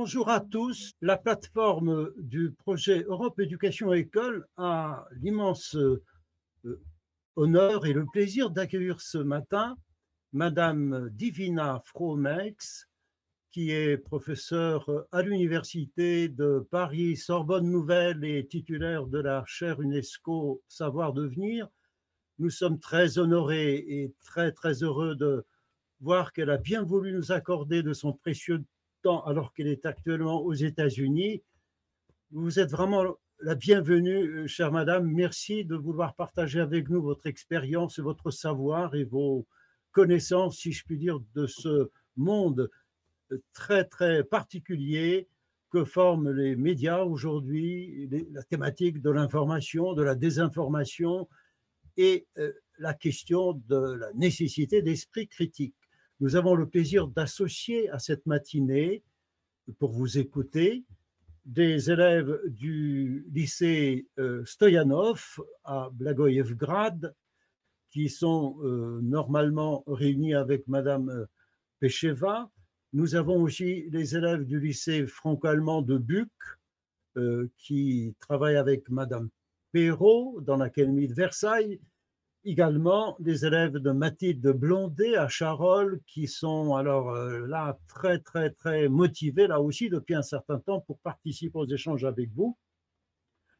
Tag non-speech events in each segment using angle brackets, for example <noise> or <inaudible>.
Bonjour à tous. La plateforme du projet Europe Éducation École a l'immense euh, honneur et le plaisir d'accueillir ce matin Madame Divina Fromex, qui est professeure à l'Université de Paris Sorbonne Nouvelle et titulaire de la chaire UNESCO Savoir Devenir. Nous sommes très honorés et très très heureux de voir qu'elle a bien voulu nous accorder de son précieux temps alors qu'elle est actuellement aux États-Unis. Vous êtes vraiment la bienvenue, chère madame. Merci de vouloir partager avec nous votre expérience, votre savoir et vos connaissances, si je puis dire, de ce monde très, très particulier que forment les médias aujourd'hui, la thématique de l'information, de la désinformation et euh, la question de la nécessité d'esprit critique. Nous avons le plaisir d'associer à cette matinée, pour vous écouter, des élèves du lycée euh, Stoyanov à Blagoyevgrad, qui sont euh, normalement réunis avec Madame Pecheva, nous avons aussi les élèves du lycée franco-allemand de Buc, euh, qui travaillent avec Madame Perrault dans l'Académie de Versailles. Également des élèves de Mathilde Blondet à Charolles qui sont alors euh, là très très très motivés là aussi depuis un certain temps pour participer aux échanges avec vous.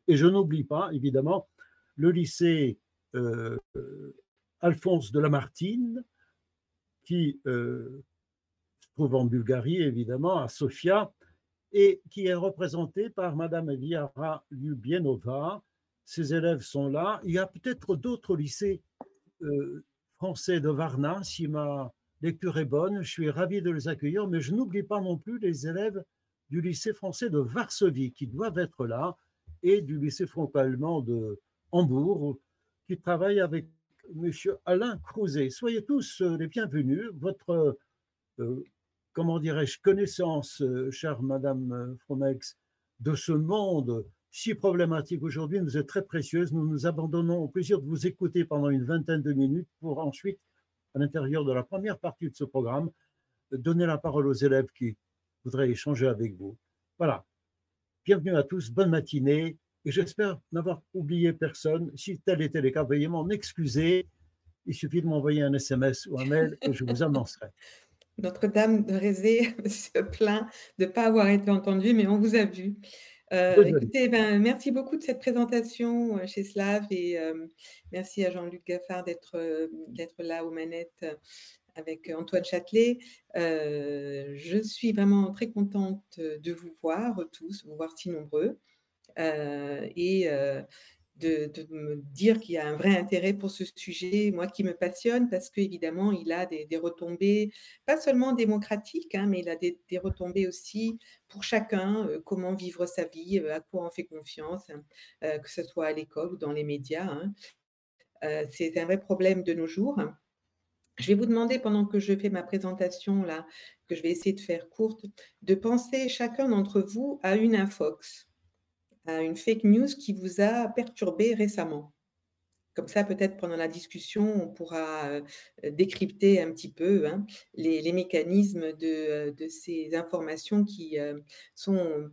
Et je n'oublie pas évidemment le lycée euh, Alphonse de Lamartine qui trouve en Bulgarie, évidemment, à Sofia, et qui est représenté par Madame Viara Lubienova. Ses élèves sont là. Il y a peut-être d'autres lycées euh, français de Varna, si ma lecture est bonne. Je suis ravi de les accueillir, mais je n'oublie pas non plus les élèves du lycée français de Varsovie qui doivent être là et du lycée franco-allemand de Hambourg qui travaille avec Monsieur Alain Crouzet. Soyez tous euh, les bienvenus. Votre euh, comment dirais-je, connaissance, chère Madame Fromex, de ce monde si problématique aujourd'hui nous est très précieuse. Nous nous abandonnons au plaisir de vous écouter pendant une vingtaine de minutes pour ensuite, à l'intérieur de la première partie de ce programme, donner la parole aux élèves qui voudraient échanger avec vous. Voilà. Bienvenue à tous, bonne matinée et j'espère n'avoir oublié personne. Si tel était le cas, veuillez m'en excuser. Il suffit de m'envoyer un SMS ou un mail et je vous annoncerai. <laughs> Notre-Dame de Rézé <laughs> se plaint de ne pas avoir été entendue, mais on vous a vu. Euh, écoutez, ben, merci beaucoup de cette présentation euh, chez Slav et euh, merci à Jean-Luc Gaffard d'être là aux manettes avec Antoine Châtelet. je suis vraiment très contente de vous voir tous, vous voir si nombreux. et de, me dire qu'il y a un vrai intérêt pour ce sujet, moi qui me passionne, parce qu'évidemment, il a des, retombées, pas seulement démocratiques, hein, mais il a des, retombées aussi pour chacun, euh, comment vivre sa vie, euh, à quoi on fait confiance, hein, euh, que ce soit à l'école ou dans les médias. Hein. C'est un vrai problème de nos jours. Je vais vous demander, pendant que je fais ma présentation, là, que je vais essayer de faire courte, de penser chacun d'entre vous à une infox une fake news qui vous a perturbé récemment. Comme ça, peut-être pendant la discussion, on pourra euh, décrypter un petit peu hein, les, mécanismes de, euh, ces informations qui euh, sont,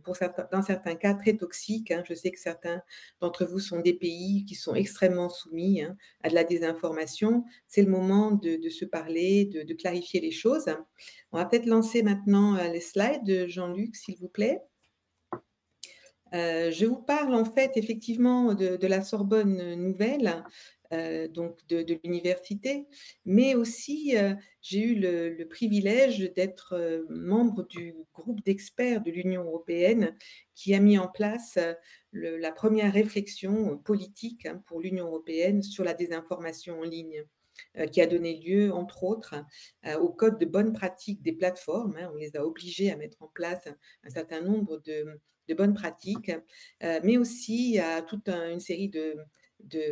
dans certains cas, très toxiques. Hein. Je sais que certains d'entre vous sont des pays qui sont extrêmement soumis hein, à de la désinformation. C'est le moment de, se parler, de, de, clarifier les choses. On va peut-être lancer maintenant les slides, Jean-Luc, s'il vous plaît. Euh, je vous parle en fait effectivement de, la Sorbonne Nouvelle, euh, donc de, l'université, mais aussi euh, j'ai eu le, privilège d'être membre du groupe d'experts de l'Union européenne qui a mis en place la première réflexion politique hein, pour l'Union européenne sur la désinformation en ligne qui a donné lieu, entre autres, au code de bonne pratique des plateformes. Hein. on les a obligés à mettre en place un certain nombre de, de bonnes pratiques, euh, mais aussi à toute une série de,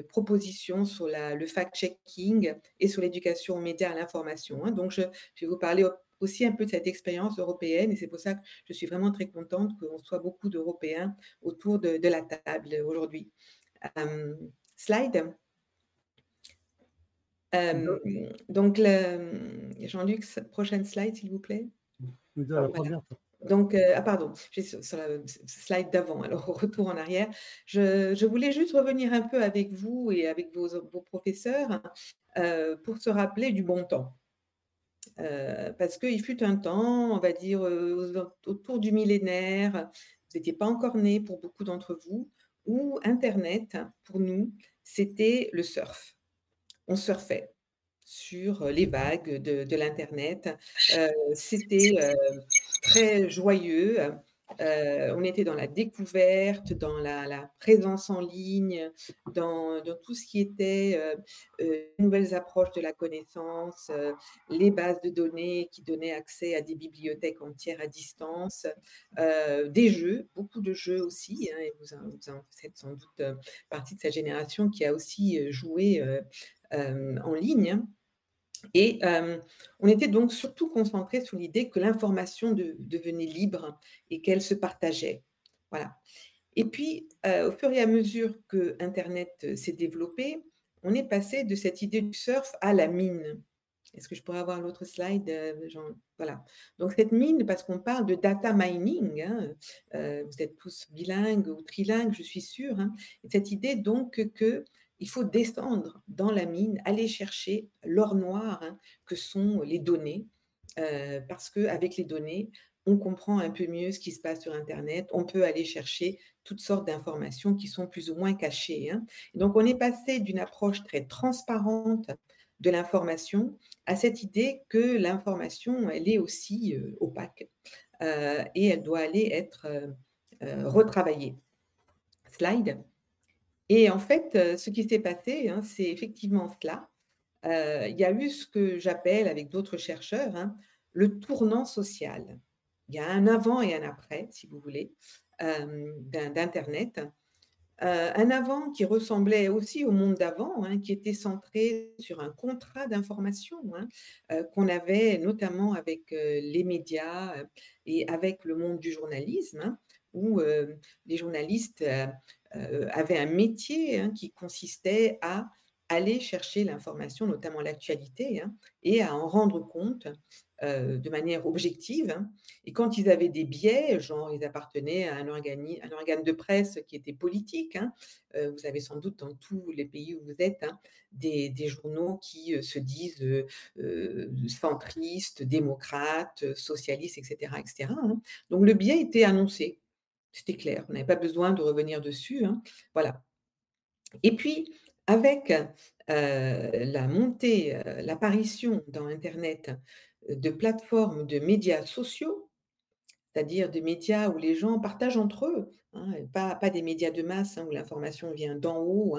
propositions sur le fact-checking et sur l'éducation aux médias à l'information. Hein. Donc, je, vais vous parler aussi un peu de cette expérience européenne et c'est pour ça que je suis vraiment très contente qu'on soit beaucoup d'Européens autour de, la table aujourd'hui. Euh, slide. Euh, donc, Jean-Luc, prochaine slide, s'il vous plaît. Donc, ah pardon, sur, la slide d'avant, alors <laughs> retour en arrière. Je, voulais juste revenir un peu avec vous et avec vos, professeurs euh, pour se rappeler du bon temps. Euh, parce qu'il fut un temps, on va dire, autour du millénaire, vous n'étiez pas encore né pour beaucoup d'entre vous, où Internet, pour nous, c'était le surf. On surfait sur les vagues de, l'Internet. c'était très joyeux. on était dans la découverte, dans la, présence en ligne, dans, tout ce qui était nouvelles approches de la connaissance, les bases de données qui donnaient accès à des bibliothèques entières à distance, des jeux, beaucoup de jeux aussi. Hein, vous, êtes sans doute partie de cette génération qui a aussi joué en ligne. Et on était donc surtout concentré sur l'idée que l'information devenait libre et qu'elle se partageait. Voilà. Et puis, au fur et à mesure que Internet s'est développé, on est passé de cette idée du surf à la mine. Est-ce que je pourrais avoir l'autre slide Voilà. Donc, cette mine, parce qu'on parle de data mining, hein, vous êtes tous bilingues ou trilingues, je suis sûre, hein, cette idée donc que il faut descendre dans la mine, aller chercher l'or noir hein, que sont les données, euh, parce qu'avec les données, on comprend un peu mieux ce qui se passe sur Internet, on peut aller chercher toutes sortes d'informations qui sont plus ou moins cachées. Hein. Donc on est passé d'une approche très transparente de l'information à cette idée que l'information, elle est aussi euh, opaque euh, et elle doit aller être retravaillée. Slide. Et en fait, ce qui s'est passé, hein, c'est effectivement cela. il y a eu ce que j'appelle, avec d'autres chercheurs, hein, le tournant social. Il y a un avant et un après, si vous voulez, d'Internet. un avant qui ressemblait aussi au monde d'avant, hein, qui était centré sur un contrat d'information qu'on avait notamment avec les médias et avec le monde du journalisme, où les journalistes euh, avait un métier hein, qui consistait à aller chercher l'information, notamment l'actualité, hein, et à en rendre compte euh, de manière objective. Hein. Et quand ils avaient des biais, genre ils appartenaient à un, un organe de presse qui était politique, euh, vous avez sans doute dans tous les pays où vous êtes des, journaux qui se disent centristes, démocrates, socialistes, etc. etc. Donc le biais était annoncé. C'était clair, on n'avait pas besoin de revenir dessus. Hein. Voilà. Et puis, avec la montée, l'apparition dans Internet de plateformes de médias sociaux, c'est-à-dire des médias où les gens partagent entre eux, hein, pas, pas, des médias de masse hein, où l'information vient d'en haut,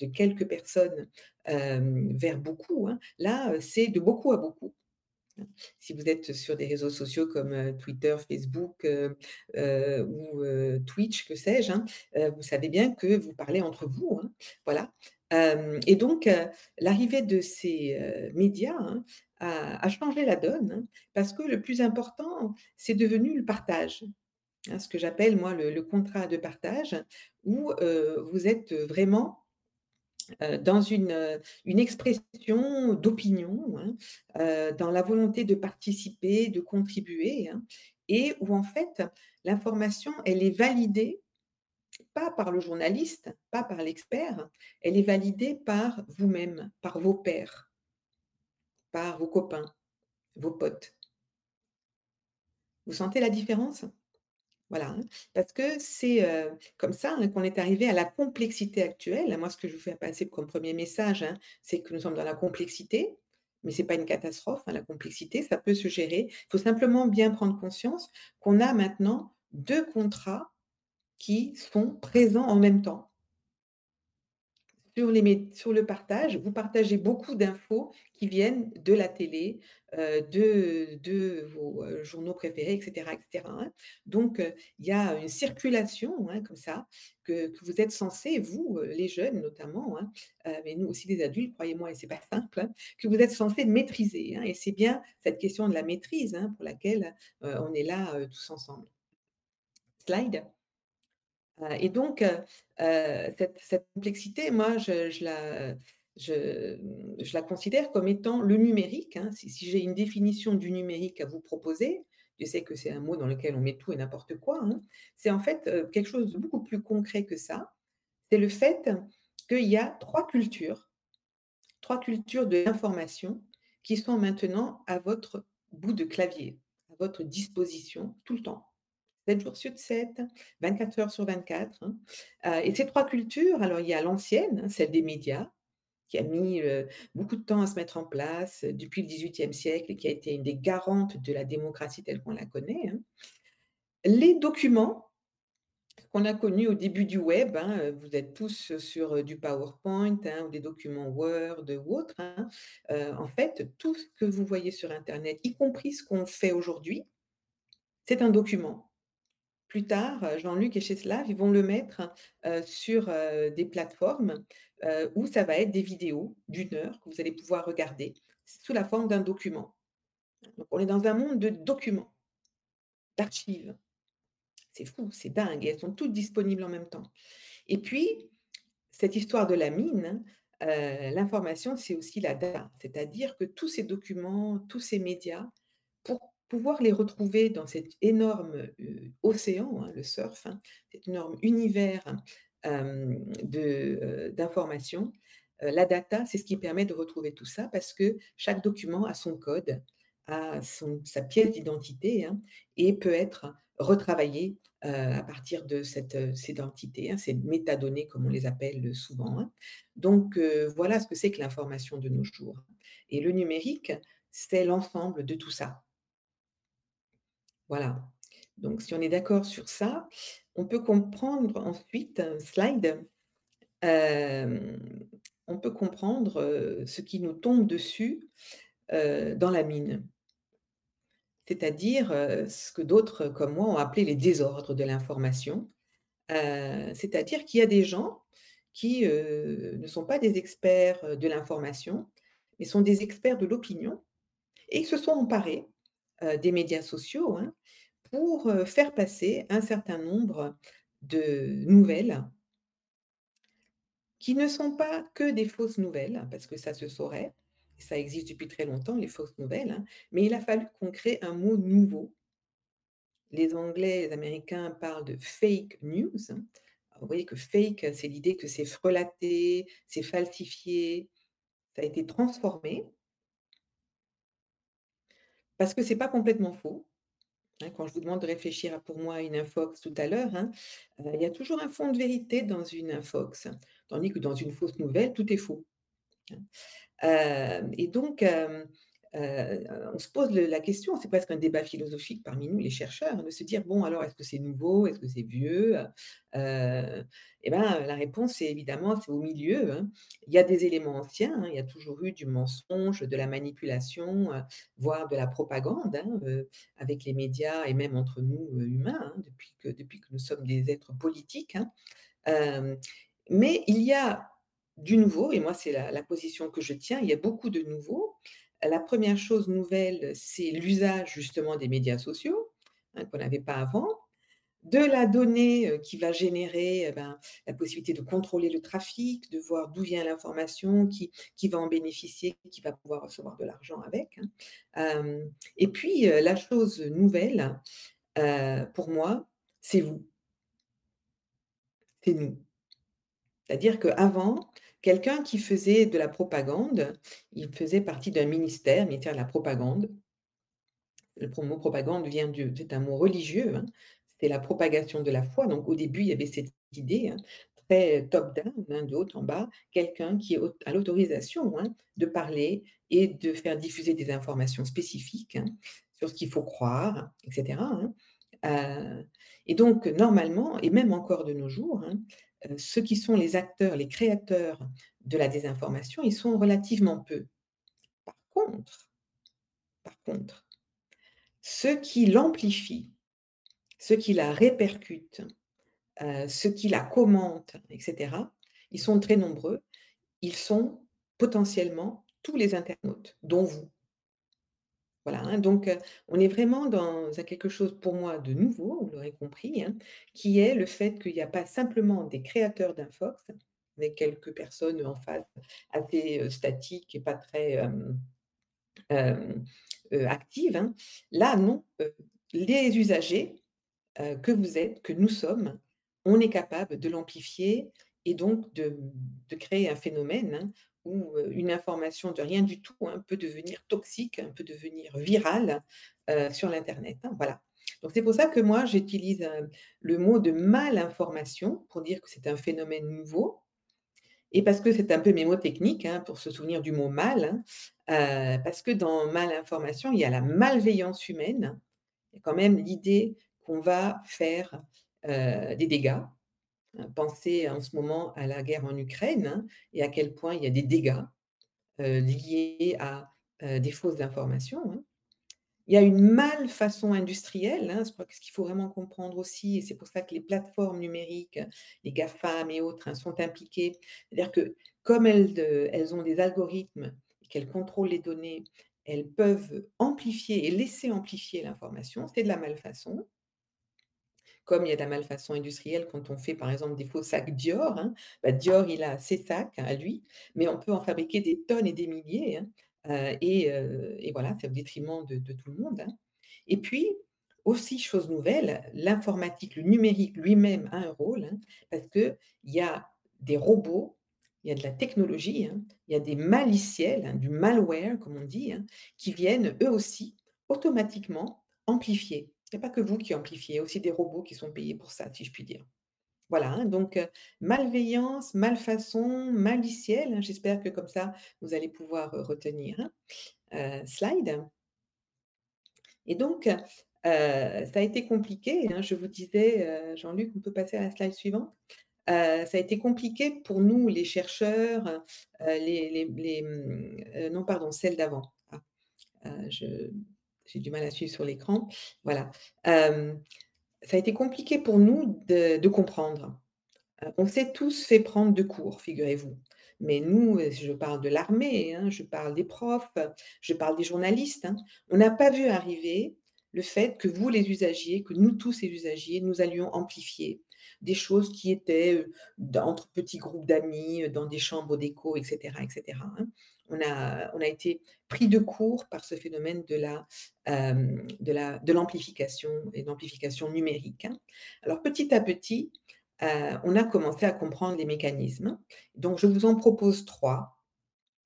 de quelques personnes vers beaucoup. Là, c'est de beaucoup à beaucoup. Si vous êtes sur des réseaux sociaux comme Twitter, Facebook ou Twitch, que sais-je, hein, vous savez bien que vous parlez entre vous. Hein, voilà. et donc, l'arrivée de ces médias hein, a, changé la donne, parce que le plus important, c'est devenu le partage. ce que j'appelle, moi, le, contrat de partage, où vous êtes vraiment dans une, une expression d'opinion, hein, dans la volonté de participer, de contribuer, hein, et où en fait l'information, elle est validée pas par le journaliste, pas par l'expert, elle est validée par vous-même, par vos pairs, par vos copains, vos potes. Vous sentez la différence? Voilà, hein. parce que c'est comme ça hein, qu'on est arrivé à la complexité actuelle. Moi, ce que je vous fais passer comme premier message, hein, c'est que nous sommes dans la complexité, mais ce n'est pas une catastrophe. la complexité, ça peut se gérer. Il faut simplement bien prendre conscience qu'on a maintenant deux contrats qui sont présents en même temps sur, le partage, vous partagez beaucoup d'infos qui viennent de la télé, euh, de, vos euh, journaux préférés, etc. etc. Hein. Donc, euh, il y a une circulation hein, comme ça que, vous êtes censés, vous, les jeunes notamment, hein, mais nous aussi les adultes, croyez-moi, et c'est pas simple, que vous êtes censés maîtriser. et c'est bien cette question de la maîtrise pour laquelle on est là tous ensemble. Slide. Et donc, cette, complexité, moi, je, la, considère comme étant le numérique. Hein. Si, j'ai une définition du numérique à vous proposer, Je sais que c'est un mot dans lequel on met tout et n'importe quoi, hein. C'est en fait, heu, quelque chose de beaucoup plus concret que ça. C'est le fait qu'il y a 3 cultures, 3 cultures de l'information qui sont maintenant à votre bout de clavier, à votre disposition tout le temps. 7 jours sur 7, 24 heures sur 24, hein. Heu et ces 3 cultures, alors il y a l'ancienne, hein, celle des médias, qui a mis, heu, beaucoup de temps à se mettre en place, heu, depuis le XVIIIe siècle et qui a été une des garantes de la démocratie telle qu'on la connaît, hein. Les documents qu'on a connus au début du web, hein, vous êtes tous sur, du PowerPoint, hein, ou des documents Word ou autres, hein. En fait, tout ce que vous voyez sur internet, y compris ce qu'on fait aujourd'hui, c'est un document. Plus tard, heu, Jean-Luc et Czeslaw, ils vont le mettre, heu, sur, heu, des plateformes, où ça va être des vidéos d'1 heure que vous allez pouvoir regarder sous la forme d'un document. On est dans un monde de documents, d'archives. C'est fou, c'est dingue et elles sont toutes disponibles en même temps. Et puis, cette histoire de la mine, l'information, c'est aussi la data. C'est-à-dire que tous ces documents, tous ces médias, pouvoir les retrouver dans cet énorme, océan, hein, le surf, hein, cet énorme univers, heu, d'informations, la data, c'est ce qui permet de retrouver tout ça parce que chaque document a son code, a son sa pièce d'identité, hein, et peut être retravaillé, à partir de cette, heu, cette identité, hein, ces métadonnées comme on les appelle, souvent. Donc voilà ce que c'est que l'information de nos jours. Et le numérique, c'est l'ensemble de tout ça. Voilà. Donc si on est d'accord sur ça, on peut comprendre ensuite, slide, hem, on peut comprendre, heu, ce qui nous tombe dessus, heu, dans la mine. C'est-à-dire, ce que d'autres comme moi ont appelé les désordres de l'information. C'est-à-dire qu'il y a des gens qui, ne sont pas des experts, de l'information, mais sont des experts de l'opinion et ils se sont emparés, heu, des médias sociaux, hein, pour, heu, faire passer un certain nombre de nouvelles qui ne sont pas que des fausses nouvelles, parce que ça se saurait, ça existe depuis très longtemps les fausses nouvelles, hein, mais il a fallu qu'on crée un mot nouveau. Les Anglais, les Américains parlent de fake news. Alors vous voyez que fake, c'est l'idée que c'est frelaté, c'est falsifié, ça a été transformé parce que c'est pas complètement faux. Hein, quand je vous demande de réfléchir à pour moi une infox tout à l'heure, hein, il y a toujours un fond de vérité dans une infox, tandis que dans une fausse nouvelle, tout est faux, hein. Et donc heu, on se pose la question, c'est presque un débat philosophique parmi nous les chercheurs, de se dire: «Bon alors est-ce que c'est nouveau? Est-ce que c'est vieux?» heu et ben, la réponse c'est évidemment c'est au milieu, hein. Il y a des éléments anciens, hein, il y a toujours eu du mensonge, de la manipulation, heu, voire de la propagande, hein, avec les médias et même entre nous, humains, depuis que depuis que nous sommes des êtres politiques, mais il y a du nouveau et moi c'est la la position que je tiens, il y a beaucoup de nouveau. La 1re chose nouvelle, c'est l'usage justement des médias sociaux, hein, qu'on n'avait pas avant. De la donnée, heu, qui va générer, et ben, la possibilité de contrôler le trafic, de voir d'où vient l'information, qui qui va en bénéficier, qui va pouvoir recevoir de l'argent avec, hein. Et puis, heu, la chose nouvelle, heu, pour moi, c'est vous. C'est nous. C'est-à-dire qu'avant, quelqu'un qui faisait de la propagande, il faisait partie d'un ministère, ministère de la propagande. Le mot propagande vient du mot religieux, hein. C'était la propagation de la foi, donc au début, il y avait cette idée, hein, très top down, hein, de haut en bas, quelqu'un qui a l'autorisation, hein, de parler et de faire diffuser des informations spécifiques, sur ce qu'il faut croire et cetera, hein. Heu et donc normalement et même encore de nos jours, ceux qui sont les acteurs, les créateurs de la désinformation, ils sont relativement peu. Par contre par contre, ceux qui l'amplifient, ceux qui la répercutent, heu, ceux qui la commentent et cetera, ils sont très nombreux. Ils sont potentiellement tous les internautes, dont vous. Voilà, hein, donc on est vraiment dans quelque chose pour moi de nouveau, vous l'aurez compris, hein, qui est le fait qu'il y a pas simplement des créateurs d'infox, avec quelques personnes en face assez, statiques et pas très, heu, actives, hein. Là non, les usagers, que vous êtes, que nous sommes, on est capable de l'amplifier et donc de créer un phénomène, une information de rien du tout, hein, peut devenir toxique, hein, peut devenir virale, sur l'internet, hein, voilà. Donc c'est pour ça que moi j'utilise, le mot de malinformation pour dire que c'est un phénomène nouveau et parce que c'est un peu mémotechnique, hein, pour se souvenir du mot mal, parce que dans malinformation, il y a la malveillance humaine, quand même l'idée qu'on va faire, des dégâts. Pensez en ce moment à la guerre en Ukraine, hein, et à quel point il y a des dégâts, heu, liés à, heu, des fausses informations, hein. Il y a une malfaçon industrielle, hein, ce qu'il faut vraiment comprendre aussi et c'est pour ça que les plateformes numériques, les GAFAM et autres, hein, sont impliquées. C'est-à-dire que comme elles, heu, elles ont des algorithmes qu'elles contrôlent les données, elles peuvent amplifier et laisser amplifier l'information, c'est de la malfaçon. Comme il y a de la malfaçon industrielle quand on fait par exemple des faux sacs Dior, hein. Bah, Dior, il a ses sacs à lui, mais on peut en fabriquer des tonnes et des milliers, hein, heu et heu et voilà, c'est au détriment de de tout le monde, hein. Et puis, aussi chose nouvelle, l'informatique, le numérique lui-même a un rôle, hein, parce qu'il y a des robots, il y a de la technologie, hein, il y a des maliciels, hein, du malware comme on dit, hein, qui viennent eux aussi automatiquement amplifier. Il y a pas que vous qui amplifiez, aussi des robots qui sont payés pour ça, si je puis dire. Voilà, hein, donc malveillance, malfaçon, maliciel, hein, j'espère que comme ça, vous allez pouvoir, retenir, hein. Slide. Et donc, ça a été compliqué, hein, je vous disais, Jean-Luc, on peut passer à la slide suivante? Ça a été compliqué pour nous les chercheurs, heu, les mmh, heu, non pardon, celle d'avant. Ah, heu, je j'ai du mal à suivre sur l'écran. Voilà. Hem, ça a été compliqué pour nous de comprendre. Heu, on s'est tous fait prendre de court, figurez-vous. Mais nous, je parle de l'armée, hein, je parle des profs, je parle des journalistes, hein. On n'a pas vu arriver le fait que vous les usagiers, que nous tous les usagiers, nous allions amplifier des choses qui étaient, heu, d'entre petits groupes d'amis, dans des chambres d'écho et cetera et cetera, hein. On a on a été pris de court par ce phénomène de la, hem, de la de l'amplification et de l'amplification numérique, hein. Alors petit à petit, heu, on a commencé à comprendre les mécanismes. Donc je vous en propose 3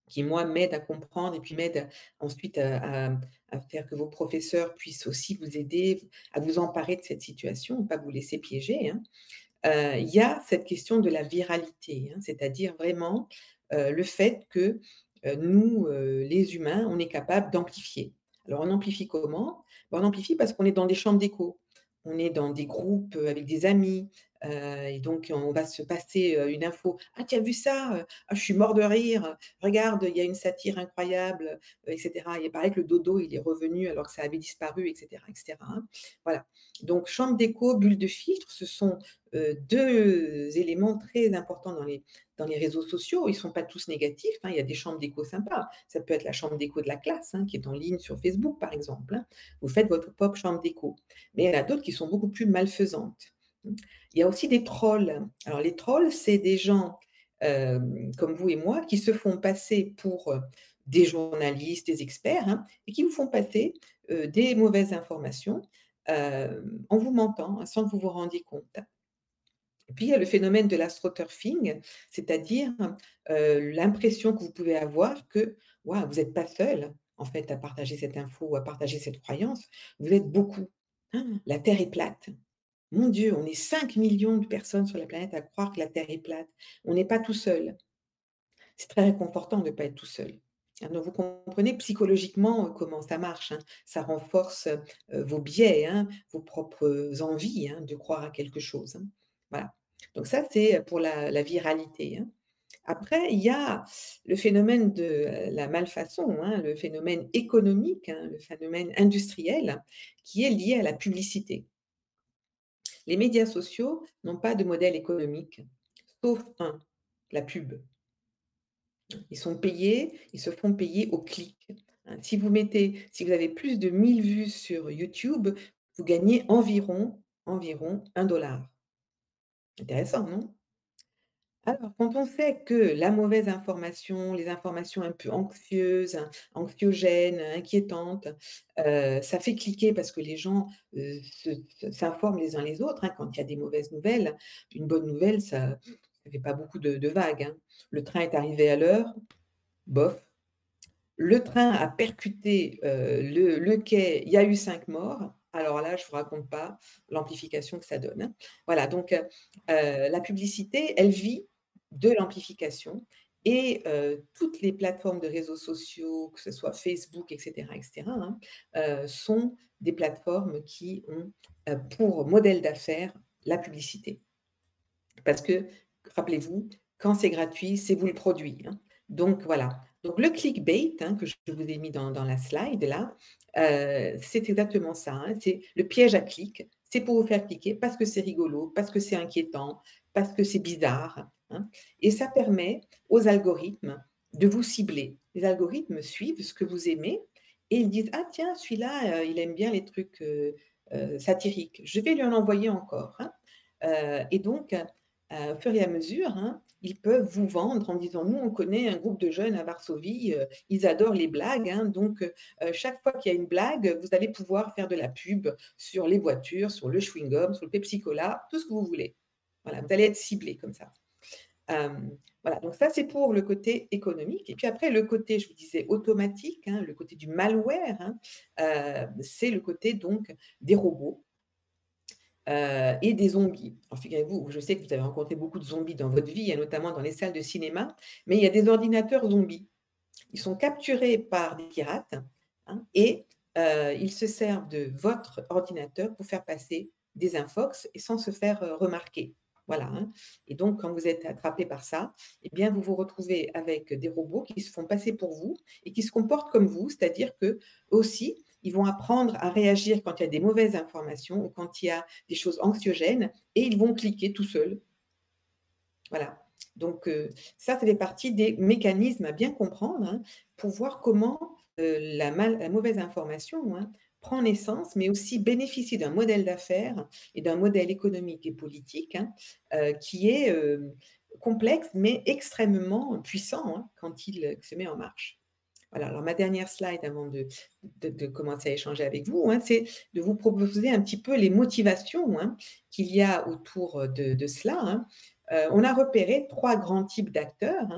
qui moi m'aident à comprendre et puis m'aident ensuite à faire que vos professeurs puissent aussi vous aider, à vous emparer de cette situation, pas vous laisser piéger, hein. Heu, il y a cette question de la viralité, hein, c'est-à-dire vraiment, le fait que, nous, heu, les humains, on est capable d'amplifier. Alors on amplifie comment? Bah, on amplifie parce qu'on est dans des chambres d'écho. On est dans des groupes, heu, avec des amis, heu et donc on va se passer, heu, une info: «Ah tu as vu ça? Heu, ah je suis mort de rire, regarde, il y a une satire incroyable», heu et cetera. Il paraît que le dodo, il est revenu alors que ça avait disparu et cetera et cetera, hein. Voilà. Donc chambre d'écho, bulle de filtre, ce sont, heu, 2 éléments très importants dans les réseaux sociaux. Ils sont pas tous négatifs, hein, il y a des chambres d'écho sympas. Ça peut être la chambre d'écho de la classe, hein, qui est en ligne sur Facebook par exemple. Vous faites votre propre chambre d'écho. Mais il y en a d'autres qui sont beaucoup plus malfaisantes. Il y a aussi des trolls. Alors les trolls, c'est des gens, hem, comme vous et moi qui se font passer pour, heu, des journalistes, des experts, hein, et qui vous font passer, heu, des mauvaises informations, en vous mentant, hein, sans que vous vous rendiez compte. Puis il y a le phénomène de l'astroturfing, c'est-à-dire, l'impression que vous pouvez avoir que, vous êtes pas seul, en fait, à partager cette info ou à partager cette croyance, vous êtes beaucoup. La terre est plate. Mon Dieu, on est 5 000 000 de personnes sur la planète à croire que la terre est plate. On n'est pas tout seul. C'est très réconfortant de ne pas être tout seul. Hein, donc vous comprenez psychologiquement, heu, comment ça marche, hein. Ça renforce, heu, vos biais, hein, vos propres envies, de croire à quelque chose. Voilà. Donc ça, c'est pour la viralité. Après, il y a le phénomène de, heu, la malfaçon, le phénomène économique, le phénomène industriel qui est lié à la publicité. Les médias sociaux n'ont pas de modèle économique, sauf un, la pub. Ils sont payés, ils se font payer au clic. Hein, si vous mettez si vous avez plus de 1000 vues sur YouTube, vous gagnez environ environ 1 $. Intéressant, non? Alors, quand on sait que la mauvaise information, les informations un peu anxieuses, anxiogènes, inquiétantes, heu, ça fait cliquer parce que les gens, se s'informent les uns les autres, hein, quand il y a des mauvaises nouvelles. Une bonne nouvelle, ça ça fait pas beaucoup de vagues, hein. Le train est arrivé à l'heure, bof. Le train a percuté, heu, le quai, il y a eu 5 morts. Alors là, je vous raconte pas l'amplification que ça donne, hein. Voilà, donc la publicité, elle vit de l'amplification et heu, toutes les plateformes de réseaux sociaux, que ce soit Facebook et cetera et cetera, hein, heu, sont des plateformes qui ont, heu, pour modèle d'affaires la publicité. Parce que, rappelez-vous, quand c'est gratuit, c'est vous le produit, hein. Donc voilà. Donc le clickbait, hein, que je vous ai mis dans dans la slide là, c'est exactement ça. C'est le piège à clic. C'est pour vous faire cliquer parce que c'est rigolo, parce que c'est inquiétant, parce que c'est bizarre, hein. Et ça permet aux algorithmes de vous cibler. Les algorithmes suivent ce que vous aimez et ils disent: «Ah tiens, celui-là, heu, il aime bien les trucs, heu heu, satiriques. Je vais lui en envoyer encore», hein. Et donc, au fur et à mesure, hein, ils peuvent vous vendre en disant: «Nous, on connaît un groupe de jeunes à Varsovie, ils adorent les blagues, donc chaque fois qu'il y a une blague, vous allez pouvoir faire de la pub sur les voitures, sur le chewing-gum, sur le Pepsi Cola, tout ce que vous voulez». Voilà, vous allez être ciblés comme ça. Hem, voilà, donc ça, c'est pour le côté économique et puis après le côté, je vous disais automatique, hein, le côté du malware, hein, heu, c'est le côté donc des robots heu et des zombies. Alors figurez-vous, je sais que vous avez rencontré beaucoup de zombies dans votre vie, et notamment dans les salles de cinéma, mais il y a des ordinateurs zombies. Ils sont capturés par des pirates, hein et ils se servent de votre ordinateur pour faire passer des infox sans se faire, remarquer. Voilà, hein et donc quand vous êtes attrapé par ça, eh bien, vous vous retrouvez avec des robots qui se font passer pour vous et qui se comportent comme vous. C'est-à-dire qu'eux aussi, ils vont apprendre à réagir quand il y a des mauvaises informations ou quand il y a des choses anxiogènes et ils vont cliquer tout seuls. Voilà, donc heu, ça, ça fait partie des mécanismes à bien comprendre, hein, pour voir comment, mal la mauvaise information, hein, prend naissance, mais aussi bénéficie d'un modèle d'affaires et d'un modèle économique et politique, hein, heu, qui est, heu, complexe, mais extrêmement puissant, hein, quand il se met en marche. Voilà, alors ma dernière slide avant de de commencer à échanger avec vous, hein, c'est de vous proposer un petit peu les motivations, qu'il y a autour de cela, on a repéré 3 grands types d'acteurs.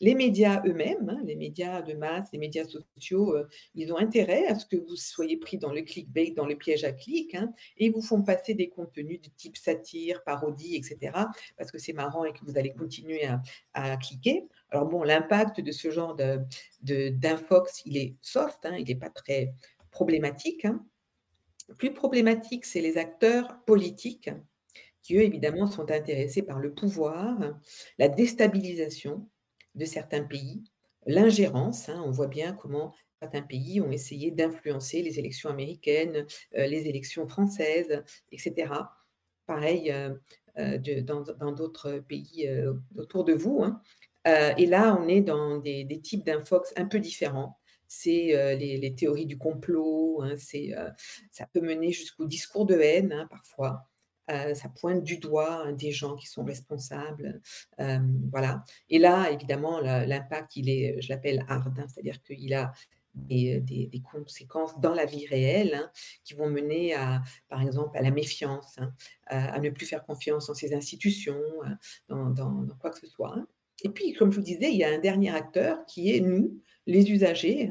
Les médias eux-mêmes, hein, les médias de masse, les médias sociaux, heu, ils ont intérêt à ce que vous soyez pris dans le clickbait, dans le piège à clic, hein et vous font passer des contenus de type satire, parodie et cetera, parce que c'est marrant et que vous allez continuer à cliquer. Alors bon, l'impact de ce genre de de d'infox, il est soft, hein, il est pas très problématique, hein. Plus problématique, c'est les acteurs politiques qui, eux, évidemment, sont intéressés par le pouvoir, la déstabilisation de certains pays, l'ingérence, hein. On voit bien comment certains pays ont essayé d'influencer les élections américaines, heu, les élections françaises et cetera. Pareil, heu, de dans d'autres pays, autour de vous, hein. Et là, on est dans des types d'infox un peu différents. C'est, les théories du complot, hein, c'est, ça peut mener jusqu'au discours de haine, parfois. Heu, ça pointe du doigt, hein, des gens qui sont responsables, hem, voilà. Et là, évidemment, l'impact, il est, je l'appelle hard, hein, c'est-à-dire qu'il a des des conséquences dans la vie réelle, hein, qui vont mener à, par exemple, à la méfiance, à ne plus faire confiance en ces institutions, dans dans quoi que ce soit, et puis, comme je vous disais, il y a un dernier acteur qui est nous, les usagers,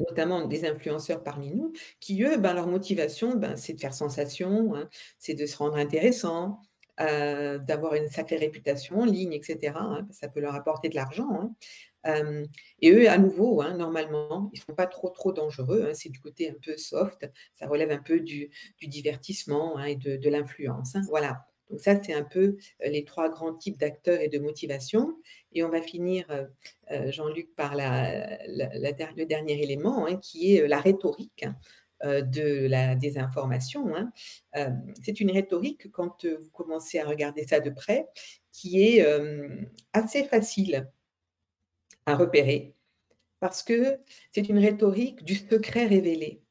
notamment des influenceurs parmi nous, qui eux, ben, leur motivation, ben, c'est de faire sensation, hein, c'est de se rendre intéressant, heu, d'avoir une sacrée réputation en ligne et cetera, hein. Ça peut leur apporter de l'argent, hein. Et eux, à nouveau, normalement, ils sont pas trop, trop dangereux. C'est du côté un peu soft, ça relève un peu du du divertissement, et de de l'influence, voilà. Donc ça, c'est un peu, heu, les 3 grands types d'acteurs et de motivation et on va finir, heu heu, Jean-Luc, par le dernier élément, hein, qui est, heu, la rhétorique, de la désinformation, hein. C'est une rhétorique quand, vous commencez à regarder ça de près, qui est, assez facile à repérer parce que c'est une rhétorique du secret révélé.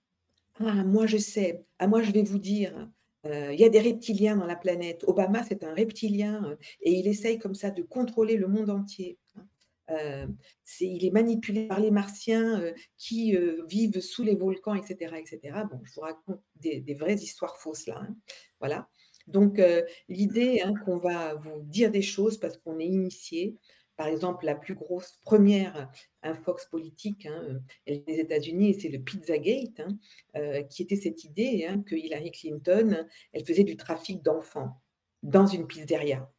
«Ah moi je sais, ah moi je vais vous dire, il y a des reptiliens dans la planète. Obama, c'est un reptilien et il essaye comme ça de contrôler le monde entier. Hein. il est manipulé par les martiens qui vivent sous les volcans, etc., etc. Bon, je vous raconte des, vraies histoires fausses là. Hein. Voilà. Donc, l'idée hein, qu'on va vous dire des choses parce qu'on est initié, par exemple, la plus grosse première infox politique hein, des États-Unis, c'est le Pizzagate, hein, euh, qui était cette idée hein, que Hillary Clinton, elle faisait du trafic d'enfants dans une pizzeria.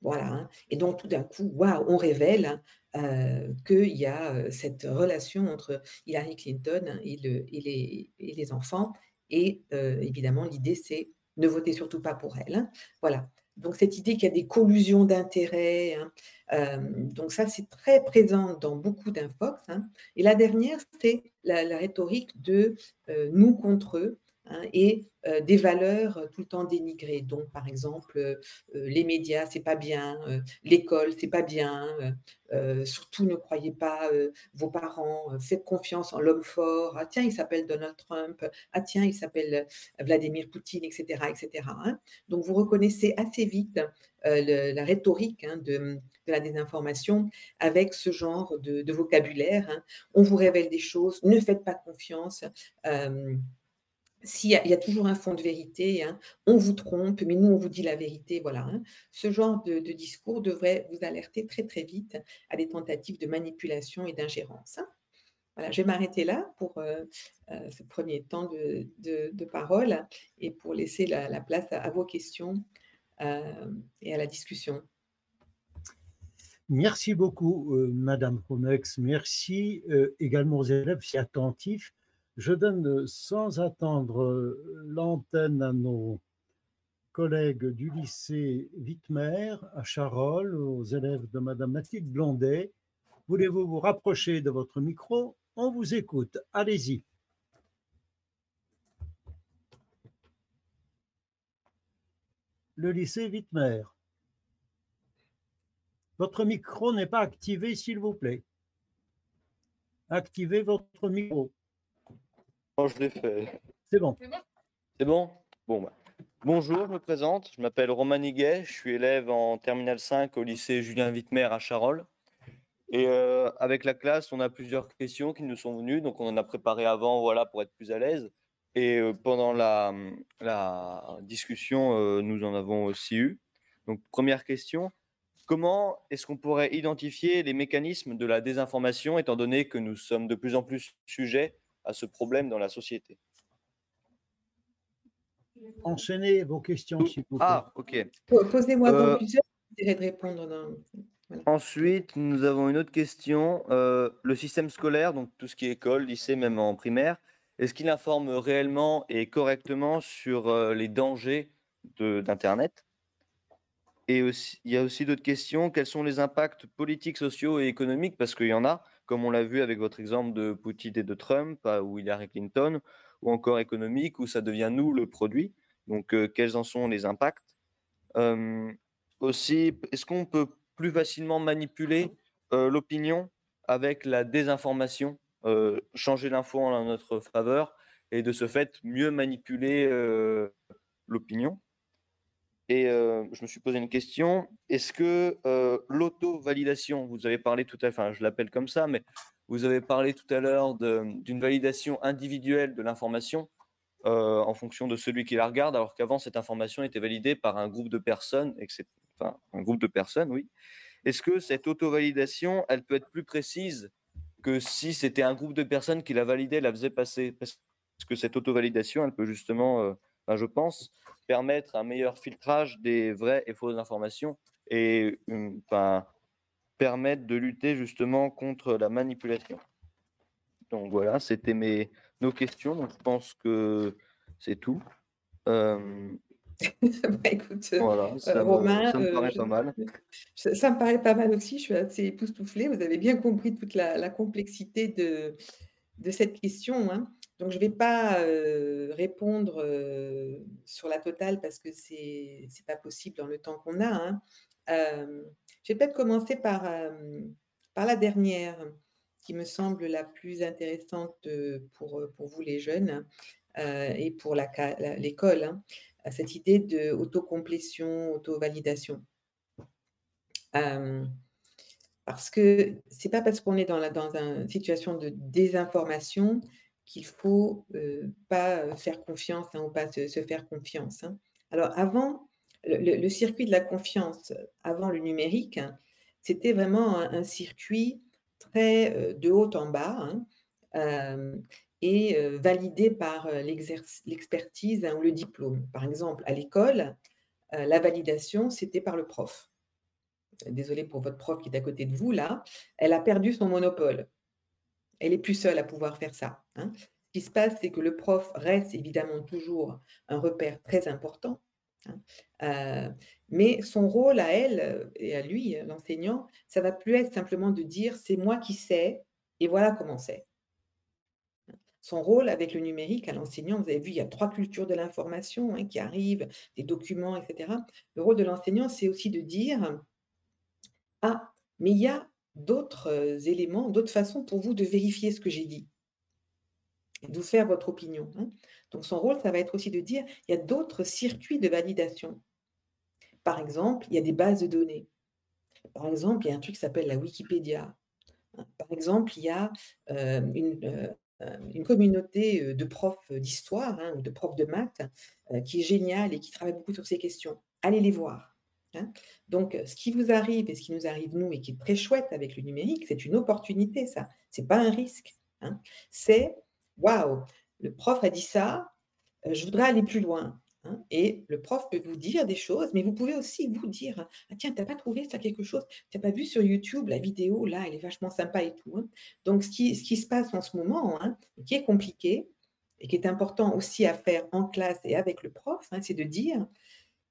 Voilà. Et donc, tout d'un coup, on révèle euh, qu'il y a euh, cette relation entre Hillary Clinton et, les, et les, enfants. Et évidemment, l'idée, c'est ne votez surtout pas pour elle. Voilà. Donc cette idée qu'il y a des collusions d'intérêts, hein, euh, donc ça c'est très présent dans beaucoup d'infox. Hein. Et la dernière, c'est la, rhétorique de euh, nous contre eux. Hein, et euh, des valeurs tout le temps dénigrées. Donc, par exemple, les médias, c'est pas bien, l'école, c'est pas bien, surtout ne croyez pas vos parents, faites confiance en l'homme fort. Ah tiens, il s'appelle Donald Trump. Ah tiens, il s'appelle Vladimir Poutine, etc., etc. Hein. Donc, vous reconnaissez assez vite la rhétorique hein, de, la désinformation avec ce genre de, vocabulaire. On vous révèle des choses, ne faites pas confiance s'il y, a toujours un fond de vérité, hein, on vous trompe, mais nous, on vous dit la vérité, voilà. Hein. Ce genre de, discours devrait vous alerter très, très vite à des tentatives de manipulation et d'ingérence. Hein. Voilà, je vais m'arrêter là pour euh, euh, ce premier temps de, parole et pour laisser la, place à, vos questions euh, et à la discussion. Merci beaucoup, Madame Promex. Merci également aux élèves si attentifs je donne sans attendre euh, l'antenne à nos collègues du lycée Wittmer à Charolles, aux élèves de Madame Mathilde Blondet. Voulez-vous vous rapprocher de votre micro? On vous écoute. Allez-y. Le lycée Wittmer. Votre micro n'est pas activé, s'il vous plaît. Activez votre micro je l'ai fait. C'est bon. C'est bon? Bon, bah. Bonjour, je me présente. Je m'appelle Roman Higuet. Je suis élève en Terminale 5 au lycée Julien Wittmer à Charolles. Et euh, avec la classe, on a plusieurs questions qui nous sont venues. Donc, on en a préparé avant voilà, pour être plus à l'aise. Et euh, pendant la, la discussion, euh, nous en avons aussi eu. Donc, première question. Comment est-ce qu'on pourrait identifier les mécanismes de la désinformation, étant donné que nous sommes de plus en plus sujets à ce problème dans la société. Enchaînez vos questions, s'il vous plaît. Ah, ok. Posez-moi euh, plusieurs, de répondre. Ensuite, nous avons une autre question. Euh, le système scolaire, donc tout ce qui est école, lycée, même en primaire, est-ce qu'il informe réellement et correctement sur euh, les dangers d'Internet? Et aussi, il y a aussi d'autres questions. Quels sont les impacts politiques, sociaux et économiques? Parce qu'il y en a comme on l'a vu avec votre exemple de Poutine et de Trump ou Hillary Clinton, ou encore économique, où ça devient nous le produit. Donc, euh, quels en sont les impacts? Aussi, est-ce qu'on peut plus facilement manipuler euh, l'opinion avec la désinformation, euh, changer l'info en notre faveur et de ce fait mieux manipuler l'opinion? Et je me suis posé une question. Est-ce que l'auto-validation, vous avez parlé tout à l'heure, enfin je l'appelle comme ça, mais vous avez parlé tout à l'heure d'une validation individuelle de l'information en fonction de celui qui la regarde, alors qu'avant cette information était validée par un groupe de personnes, enfin un groupe de personnes, oui. Est-ce que cette auto-validation, elle peut être plus précise que si c'était un groupe de personnes qui la validait, la faisait passer? Parce que cette auto-validation, elle peut justement, je pense, permettre un meilleur filtrage des vraies et fausses informations et enfin, permettre de lutter justement contre la manipulation. Donc voilà, c'était mes nos questions. Donc je pense que c'est tout. Euh... <laughs> bah, écoute, voilà, euh, ça, Romain, me, paraît pas mal. Ça, me paraît pas mal aussi. Je suis assez époustouflée. Vous avez bien compris toute la, la complexité de, de cette question. Hein. Donc, je ne vais pas répondre sur la totale parce que ce n'est pas possible dans le temps qu'on a. Hein. je vais peut-être commencer par, la dernière, qui me semble la plus intéressante pour, vous les jeunes. et pour l'école, hein, cette idée d'autocomplétion, auto-validation. parce que c'est pas parce qu'on est dans une situation de désinformation qu'il faut pas faire confiance hein, ou pas se, faire confiance. Hein. Alors avant, le, circuit de la confiance, avant le numérique, c'était vraiment un, circuit très de haut en bas et validé par l'expertise ou le diplôme. Par exemple, à l'école, la validation, c'était par le prof. Désolée pour votre prof qui est à côté de vous, là. Elle a perdu son monopole. Elle est plus seule à pouvoir faire ça. Hein. Ce qui se passe, c'est que le prof reste évidemment toujours un repère très important. Hein. mais son rôle à elle et à lui, l'enseignant, ça va plus être simplement de dire c'est moi qui sais et voilà comment c'est son rôle avec le numérique à l'enseignant, vous avez vu, il y a trois cultures de l'information hein, qui arrivent, des documents, etc. Le rôle de l'enseignant, c'est aussi de dire, ah, mais il y a d'autres euh, éléments, d'autres façons pour vous de vérifier ce que j'ai dit, de vous faire votre opinion. Hein. Donc son rôle, ça va être aussi de dire, il y a d'autres circuits de validation. Par exemple, il y a des bases de données. Par exemple, il y a un truc qui s'appelle la Wikipédia. Par exemple, il y a une, euh, euh, une communauté de profs d'histoire hein, ou de profs de maths qui est géniale et qui travaille beaucoup sur ces questions. Allez les voir. Hein. Donc, ce qui vous arrive et ce qui nous arrive, nous, et qui est très chouette avec le numérique, c'est une opportunité, ça. Ce n'est pas un risque. Hein. C'est, waouh, le prof a dit ça, je voudrais aller plus loin. Hein, et le prof peut vous dire des choses, mais vous pouvez aussi vous dire ah, Tiens, tu n'as pas trouvé ça quelque chose? Tu n'as pas vu sur YouTube la vidéo Là, elle est vachement sympa et tout. Donc, ce qui, se passe en ce moment, qui est compliqué et qui est important aussi à faire en classe et avec le prof, c'est de dire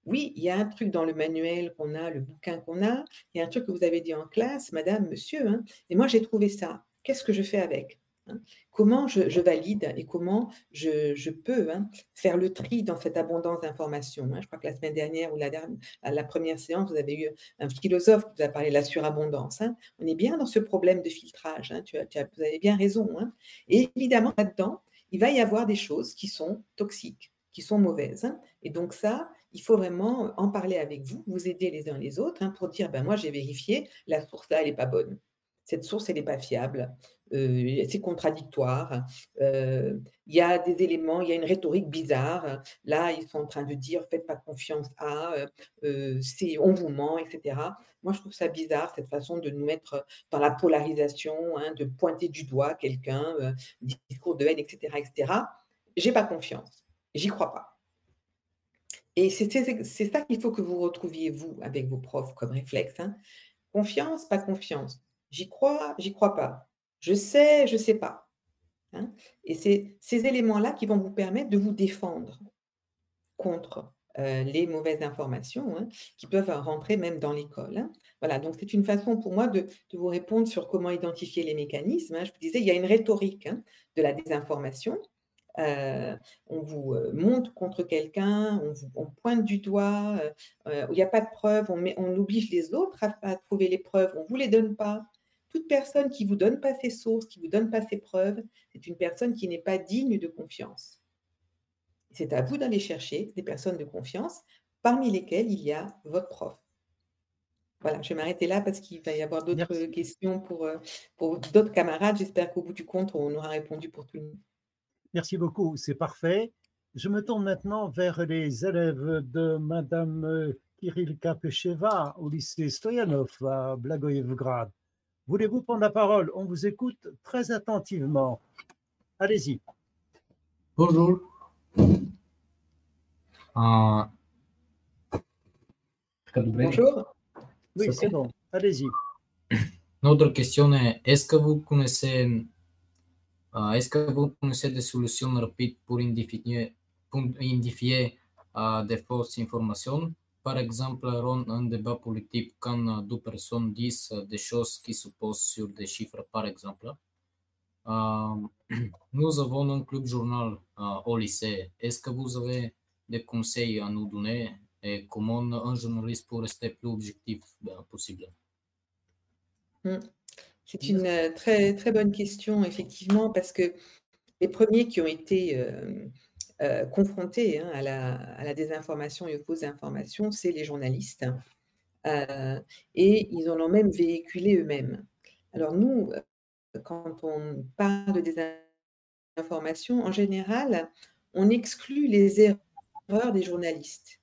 oui, il y a un truc dans le manuel qu'on a, le bouquin qu'on a, il y a un truc que vous avez dit en classe, madame, monsieur, et moi j'ai trouvé ça. Qu'est-ce que je fais avec Hein? Comment je, valide et comment je, peux hein, faire le tri dans cette abondance d'informations. Hein? Je crois que la semaine dernière ou la, dernière, la première séance, vous avez eu un philosophe qui vous a parlé de la surabondance. On est bien dans ce problème de filtrage. Vous avez bien raison. Et évidemment, là-dedans, il va y avoir des choses qui sont toxiques, qui sont mauvaises. Et donc ça, il faut vraiment en parler avec vous, vous aider les uns les autres pour dire, ben moi j'ai vérifié, la source là, elle n'est pas bonne. Cette source, elle n'est pas fiable. Euh, c'est contradictoire. Euh, il y a des éléments, il y a une rhétorique bizarre. Là, ils sont en train de dire faites pas confiance à, euh, c'est on vous ment, etc. Moi, je trouve ça bizarre cette façon de nous mettre dans la polarisation, hein, de pointer du doigt quelqu'un, discours de haine, etc., etc. J'ai pas confiance, j'y crois pas. Et c'est ça qu'il faut que vous retrouviez vous avec vos profs comme réflexe. Hein. Confiance, pas confiance. J'y crois, j'y crois pas. Je sais, je sais pas. Hein. Et c'est ces éléments-là qui vont vous permettre de vous défendre contre euh, les mauvaises informations hein, qui peuvent rentrer même dans l'école. Voilà, donc c'est une façon pour moi de, vous répondre sur comment identifier les mécanismes. Je vous disais, il y a une rhétorique de la désinformation. Euh, on vous euh, monte contre quelqu'un, on, pointe du doigt, il n'y a pas de preuves, on, on oblige les autres à, à, trouver les preuves, on ne vous les donne pas. Toute personne qui ne vous donne pas ses sources, qui ne vous donne pas ses preuves, c'est une personne qui n'est pas digne de confiance. C'est à vous d'aller chercher des personnes de confiance, parmi lesquelles il y a votre prof. Voilà, je vais m'arrêter là parce qu'il va y avoir d'autres questions pour, euh, pour d'autres camarades. J'espère qu'au bout du compte, on aura répondu pour tout le monde. Merci beaucoup, c'est parfait. Je me tourne maintenant vers les élèves de Madame euh, Kirilka Pecheva au lycée Stoyanov à Blagoevgrad. Voulez-vous prendre la parole? On vous écoute très attentivement. Allez-y. Bonjour. Euh, Bonjour. Oui, c'est bon. Allez-y. Notre question est est-ce que vous connaissez est-ce que vous connaissez des solutions rapides pour identifier, pour identifier des fausses informations par exemple, rendre un débat politique quand deux personnes disent des choses qui se sur des chiffres, par exemple. Nous avons un club journal au lycée. Est-ce que vous avez des conseils à nous donner et comment un journaliste peut rester plus objectif possible. C'est une euh, très, très bonne question, effectivement, parce que les premiers qui ont été confrontés hein, à, la, désinformation et aux fausses informations, c'est les journalistes. et ils en ont même véhiculé eux-mêmes. Alors nous, quand on parle de désinformation, en général, on exclut les erreurs des journalistes.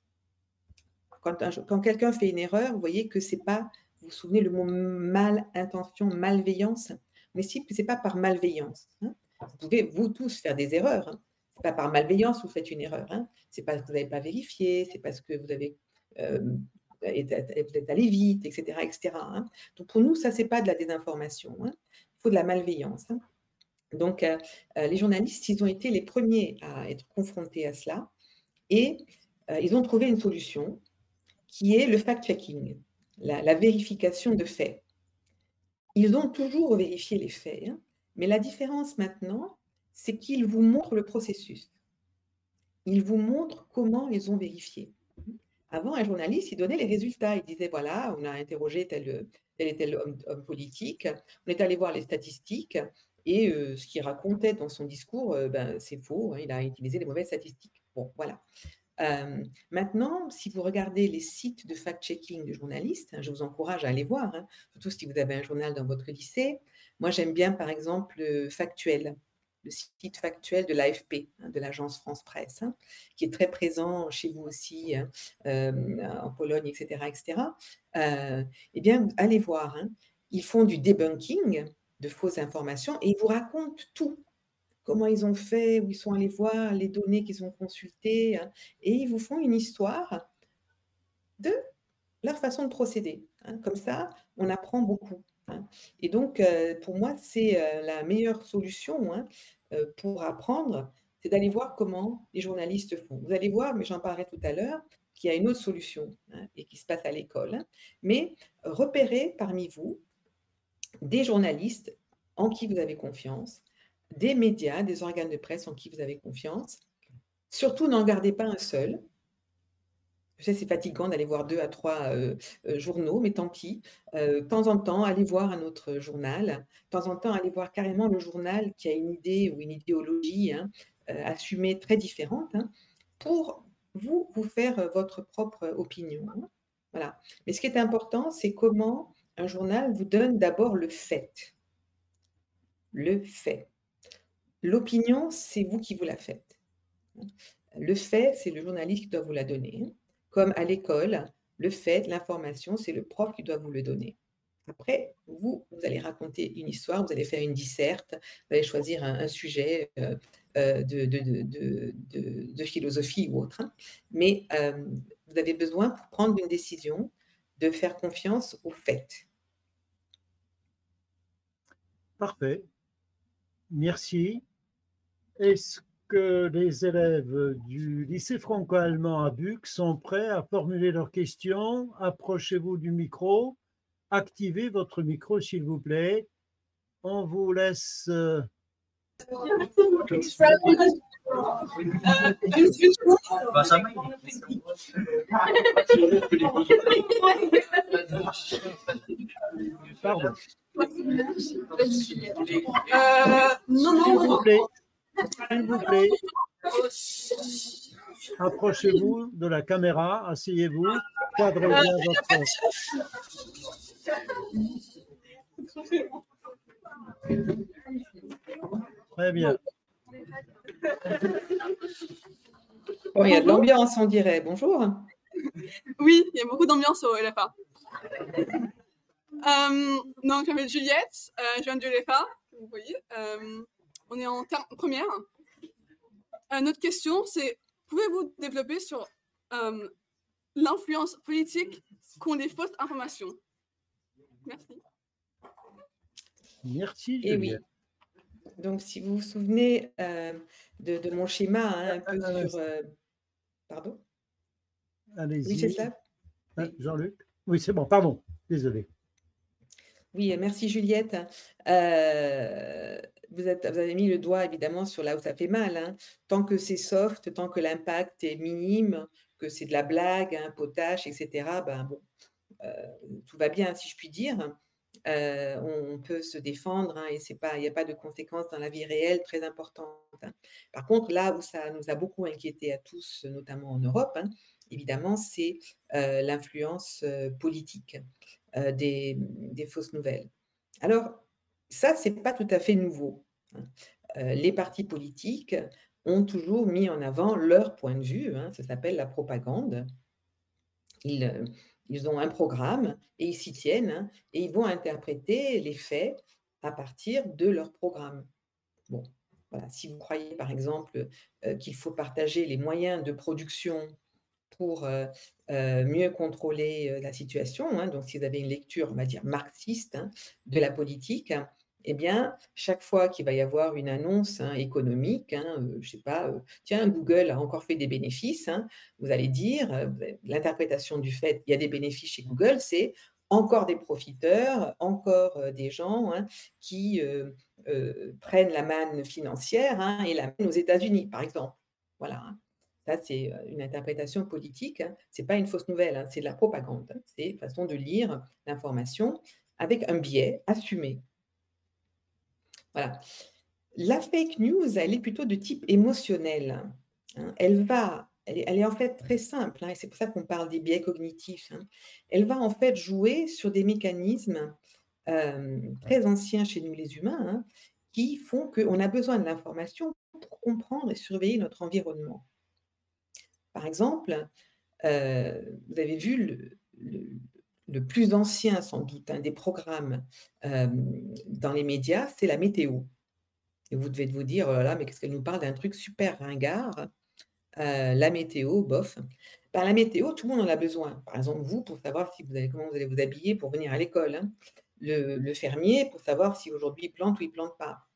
Quand, quand quelqu'un fait une erreur, vous voyez que c'est pas, vous souvenez le mot mal intention, malveillance, mais si ce n'est pas par malveillance. Hein. Vous pouvez, vous tous, faire des erreurs. Hein. Ce n'est pas par malveillance que vous faites une erreur. Hein. Ce n'est pas parce que vous n'avez pas vérifié, c'est parce que vous avez euh, êtes allé vite, etc. etc. Hein. Donc pour nous, ça, ce n'est pas de la désinformation. Il faut de la malveillance. Donc euh, euh, les journalistes, ils ont été les premiers à être confrontés à cela et ils ont trouvé une solution qui est le fact-checking, la, vérification de faits. Ils ont toujours vérifié les faits, hein, mais la différence maintenant, c'est qu'ils vous montrent le processus. Ils vous montrent comment ils ont vérifié. Avant, un journaliste, il donnait les résultats. Il disait, voilà, on a interrogé tel, tel et tel homme, politique, on est allé voir les statistiques, et euh, ce qu'il racontait dans son discours, euh, ben, c'est faux, hein, il a utilisé les mauvaises statistiques. Bon, voilà maintenant, si vous regardez les sites de fact-checking de journalistes, hein, je vous encourage à aller voir, hein, surtout si vous avez un journal dans votre lycée. Moi, j'aime bien, par exemple, Factuel, le site factuel de l'AFP, hein, de l'agence France Presse, qui est très présent chez vous aussi, en Pologne, etc. etc. eh bien, allez voir. Ils font du debunking de fausses informations et ils vous racontent tout comment ils ont fait, où ils sont allés voir, les données qu'ils ont consultées, hein, et ils vous font une histoire de leur façon de procéder. Hein. Comme ça, on apprend beaucoup. Hein. Et donc, euh, pour moi, c'est euh, la meilleure solution euh, pour apprendre, c'est d'aller voir comment les journalistes font. Vous allez voir, mais j'en parlerai tout à l'heure, qu'il y a une autre solution et qui se passe à l'école. Mais repérez parmi vous des journalistes en qui vous avez confiance, des médias, des organes de presse en qui vous avez confiance. Surtout, n'en gardez pas un seul. Je sais, c'est fatigant d'aller voir deux à trois euh, euh, journaux, mais tant pis. Euh, de temps en temps, allez voir un autre journal. De temps en temps, allez voir carrément le journal qui a une idée ou une idéologie hein, assumée très différente hein, pour vous, faire votre propre opinion. Voilà. Mais ce qui est important, c'est comment un journal vous donne d'abord le fait. Le fait. L'opinion, c'est vous qui vous la faites. Le fait, c'est le journaliste qui doit vous la donner. Comme à l'école, le fait, l'information, c'est le prof qui doit vous le donner. Après, vous, vous allez raconter une histoire, vous allez faire une disserte, vous allez choisir un, sujet euh, euh, de, philosophie ou autre. Hein. Mais euh, vous avez besoin, pour prendre une décision, de faire confiance au fait. Parfait. Merci. Est-ce que les élèves du lycée franco-allemand à Buc sont prêts à formuler leurs questions? Approchez-vous du micro. Activez votre micro, s'il vous plaît. On vous laisse. Euh, Pardon. Euh, non, non, s'il vous plaît, approchez-vous de la caméra, asseyez-vous, cadrez bien votre. Très bien. il y a de l'ambiance, on dirait. Bonjour. Oui, il y a beaucoup d'ambiance au LFA. Euh, donc, je m'appelle Juliette, euh, je viens du LFA, vous voyez. Euh, on est en première. Euh, notre question, c'est pouvez-vous développer sur euh, l'influence politique qu'ont les fausses informations? Merci. Merci. Et oui. Donc, si vous vous souvenez euh, de, mon schéma, hein, un peu ah, sur. pardon? Allez-y. Oui, c'est ça. Ah, Jean-Luc? Oui, c'est bon, pardon. Désolé. Oui, merci Juliette. Euh, vous, avez mis le doigt évidemment sur là où ça fait mal. Hein. Tant que c'est soft, tant que l'impact est minime, que c'est de la blague, un potache, etc., ben bon, euh, tout va bien si je puis dire. on, peut se défendre hein, et il n'y a pas de conséquences dans la vie réelle très importantes. Hein. Par contre, là où ça nous a beaucoup inquiétés à tous, notamment en Europe, évidemment, c'est l'influence politique des, fausses nouvelles. Alors, ça, ce n'est pas tout à fait nouveau. Les partis politiques ont toujours mis en avant leur point de vue, ça s'appelle la propagande. Ils, ils ont un programme et ils s'y tiennent hein, et ils vont interpréter les faits à partir de leur programme. Bon. Si vous croyez par exemple euh, qu'il faut partager les moyens de production pour euh, euh, mieux contrôler la situation, hein, donc si vous avez une lecture, on va dire, marxiste hein, de la politique, eh bien, chaque fois qu'il va y avoir une annonce hein, économique, hein, euh, je ne sais pas, euh, tiens, Google a encore fait des bénéfices, hein, vous allez dire, euh, l'interprétation du fait qu'il y a des bénéfices chez Google, c'est encore des profiteurs, encore des gens qui prennent la manne financière et la mènent aux États-Unis, par exemple. Voilà. Ça, c'est une interprétation politique. Ce n'est pas une fausse nouvelle, c'est de la propagande. C'est une façon de lire l'information avec un biais assumé. Voilà. La fake news, elle est plutôt de type émotionnel. Hein. Elle va, elle est, en fait très simple, hein, et c'est pour ça qu'on parle des biais cognitifs. Hein. Elle va en fait jouer sur des mécanismes euh, très anciens chez nous les humains, qui font qu'on a besoin de l'information pour comprendre et surveiller notre environnement. Par exemple, euh, vous avez vu le, le plus ancien, sans doute, un des programmes dans les médias, c'est la météo. Et vous devez vous dire, oh là, mais qu'est-ce qu'elle nous parle d'un truc super ringard La météo, bof. Ben, la météo, tout le monde en a besoin. Par exemple, vous, pour savoir si vous comment vous allez vous habiller pour venir à l'école. Hein. Le, fermier, pour savoir si aujourd'hui il plante ou il plante pas.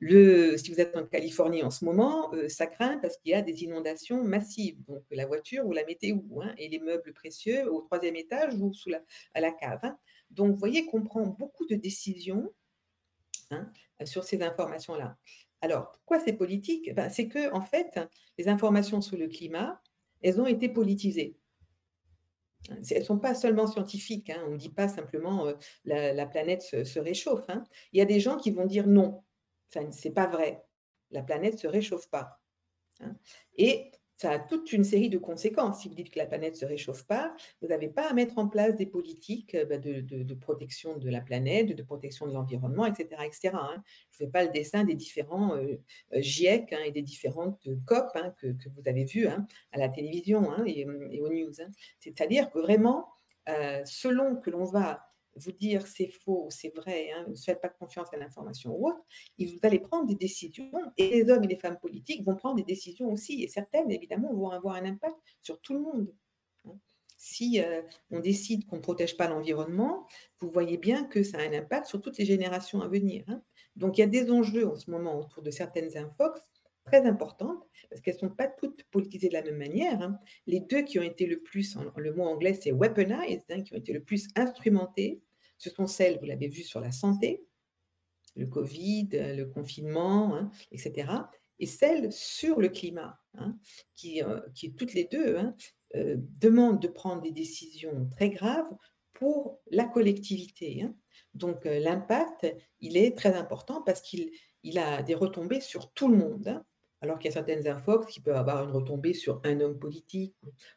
Si vous êtes en Californie en ce moment, euh, ça craint parce qu'il y a des inondations massives. Donc la voiture ou la météo hein, et les meubles précieux au troisième étage ou sous la, à la cave. Hein. Donc vous voyez qu'on prend beaucoup de décisions hein, sur ces informations-là. Alors pourquoi c'est politique? Ben, C'est que en fait, les informations sur le climat, elles ont été politisées. Elles ne sont pas seulement scientifiques. On ne dit pas simplement euh, la, planète se réchauffe. Il y a des gens qui vont dire non ce n'est pas vrai. La planète ne se réchauffe pas. Hein. Et ça a toute une série de conséquences. Si vous dites que la planète ne se réchauffe pas, vous n'avez pas à mettre en place des politiques euh, bah, de, protection de la planète, de protection de l'environnement, etc. etc. Hein. Je ne fais pas le dessin des différents euh, euh, GIEC hein, et des différentes COP que, vous avez vues à la télévision et, aux news. C'est-à-dire que vraiment, selon que l'on va vous dire c'est faux, c'est vrai, hein, ne faites pas confiance à l'information ou autre, vous allez prendre des décisions et les hommes et les femmes politiques vont prendre des décisions aussi. Et certaines, évidemment, vont avoir un impact sur tout le monde. Hein. Si euh, on décide qu'on ne protège pas l'environnement, vous voyez bien que ça a un impact sur toutes les générations à venir. Hein. Donc il y a des enjeux en ce moment autour de certaines infox très importantes, parce qu'elles ne sont pas toutes politisées de la même manière. Les deux qui ont été le plus, le mot anglais c'est weaponized, qui ont été le plus instrumentées, ce sont celles, vous l'avez vu, sur la santé, le Covid, le confinement, hein, etc. Et celles sur le climat, hein, qui, euh, qui, toutes les deux hein, euh, demandent de prendre des décisions très graves pour la collectivité. Donc euh, l'impact, il est très important parce qu'il il a des retombées sur tout le monde. Alors qu'il y a certaines infox qui peuvent avoir une retombée sur un homme politique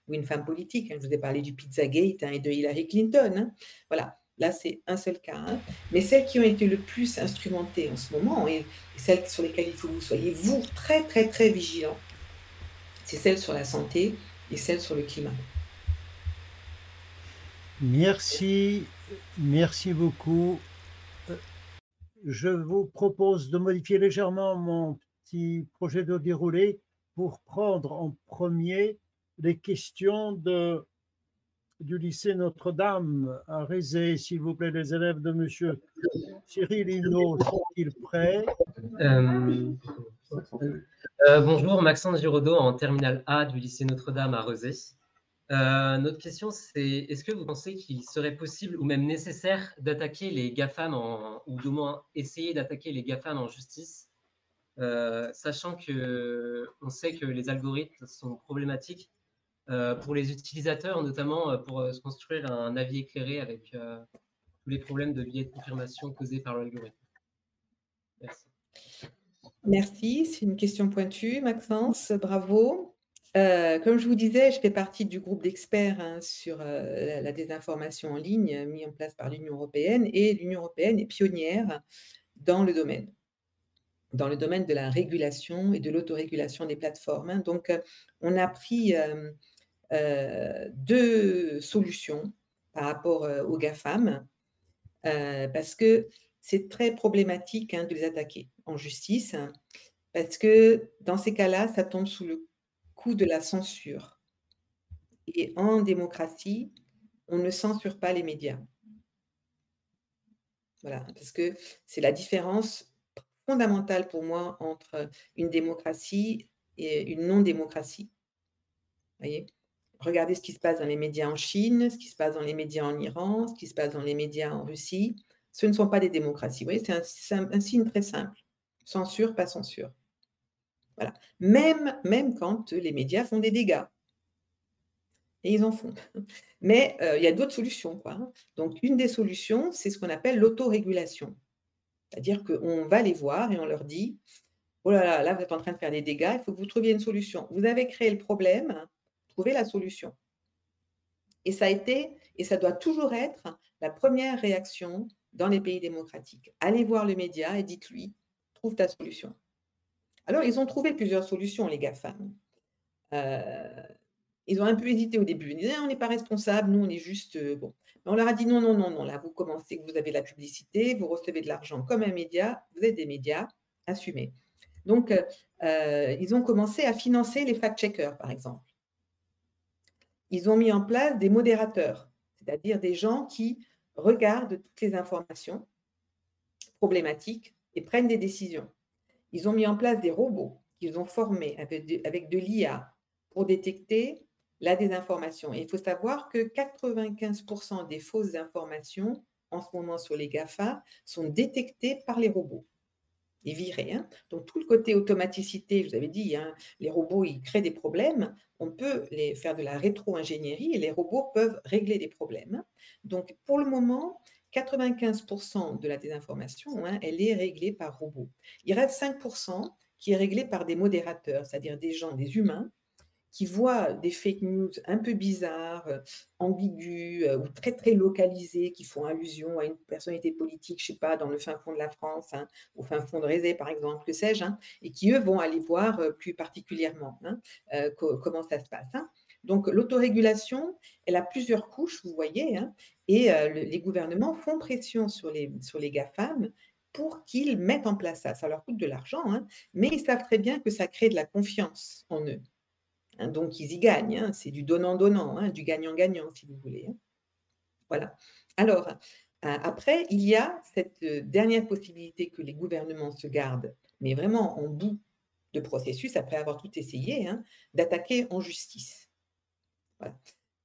ou une femme politique. Je vous ai parlé du Pizzagate et de Hillary Clinton. Voilà. Là, c'est un seul cas. Hein. Mais celles qui ont été le plus instrumentées en ce moment, et, celles sur lesquelles il faut que vous soyez, vous, très, très, très vigilants, c'est celles sur la santé et celles sur le climat. Merci, merci beaucoup. Euh, je vous propose de modifier légèrement mon petit projet de déroulé pour prendre en premier les questions de du lycée Notre-Dame à Rézé, s'il vous plaît, les élèves de Monsieur Cyril Hinault, sont-ils prêts? Euh, euh, Bonjour, Maxence Giraudot en terminale A du lycée Notre-Dame à Rezé. Euh, notre question, c'est est-ce que vous pensez qu'il serait possible ou même nécessaire d'attaquer les GAFAM, en, ou du moins essayer d'attaquer les GAFAM en justice, sachant que on sait que les algorithmes sont problématiques euh, pour les utilisateurs, notamment euh, pour euh, se construire un avis éclairé avec tous les problèmes de biais de confirmation causés par l'algorithme Merci. Merci, c'est une question pointue, Maxence, bravo. Euh, comme je vous disais, je fais partie du groupe d'experts hein, sur euh, la, désinformation en ligne mis en place par l'Union européenne et l'Union européenne est pionnière dans le domaine, dans le domaine de la régulation et de l'autorégulation des plateformes. Hein. Donc, euh, on a pris deux solutions par rapport aux GAFAM parce que c'est très problématique hein, de les attaquer en justice, parce que dans ces cas-là, ça tombe sous le coup de la censure. Et en démocratie, on ne censure pas les médias. Voilà, parce que c'est la différence fondamentale pour moi entre une démocratie et une non-démocratie. Voyez? Regardez ce qui se passe dans les médias en Chine, ce qui se passe dans les médias en Iran, ce qui se passe dans les médias en Russie ce ne sont pas des démocraties. Vous c'est un, signe très simple. Censure, pas censure. Voilà. Même, même quand les médias font des dégâts. Et ils en font. <laughs> Mais euh, il y a d'autres solutions. Quoi. Hein. Donc, une des solutions, c'est ce qu'on appelle l'autorégulation. C'est-à-dire qu'on va les voir et on leur dit Oh là là, là, vous êtes en train de faire des dégâts, il faut que vous trouviez une solution. Vous avez créé le problème, trouvez la solution. Et ça a été, et ça doit toujours être la première réaction dans les pays démocratiques. Allez voir le média et dites-lui, trouve ta solution. Alors, ils ont trouvé plusieurs solutions, les GAFAM. Euh, ils ont un peu hésité au début. Ils disaient, ah, on n'est pas responsable, nous, on est juste... Euh, bon. on leur a dit, non, non, non, non, là, vous commencez, vous avez la publicité, vous recevez de l'argent comme un média, vous êtes des médias, assumez. Donc, euh, ils ont commencé à financer les fact-checkers, par exemple. Ils ont mis en place des modérateurs, c'est-à-dire des gens qui regardent toutes les informations problématiques et prennent des décisions. Ils ont mis en place des robots qu'ils ont formés avec de, l'IA pour détecter la désinformation. Il faut savoir que 95% des fausses informations en ce moment sur les GAFA sont détectées par les robots et viré. Hein. Donc tout le côté automaticité, je vous avais dit, hein, les robots, ils créent des problèmes. On peut les faire de la rétro-ingénierie et les robots peuvent régler des problèmes. Donc pour le moment, 95% de la désinformation, hein, elle est réglée par robot. Il reste 5% qui est réglé par des modérateurs, c'est-à-dire des gens, des humains, qui voient des fake news un peu bizarres, euh, ambiguës euh, ou très très localisées, qui font allusion à une personnalité politique, je sais pas, dans le fin fond de la France, hein, au fin fond de Rézé par exemple, que sais-je, hein, et qui eux vont aller voir euh, plus particulièrement hein, comment ça se passe. Donc l'autorégulation, elle a plusieurs couches, vous voyez, et les gouvernements font pression sur les, sur les GAFAM pour qu'ils mettent en place ça. Ça leur coûte de l'argent, mais ils savent très bien que ça crée de la confiance en eux. Hein, donc, ils y gagnent. Hein, c'est du donnant-donnant, hein, du gagnant-gagnant, si vous voulez. Voilà. Alors, après, il y a cette euh, dernière possibilité que les gouvernements se gardent, mais vraiment en bout de processus, après avoir tout essayé, d'attaquer en justice.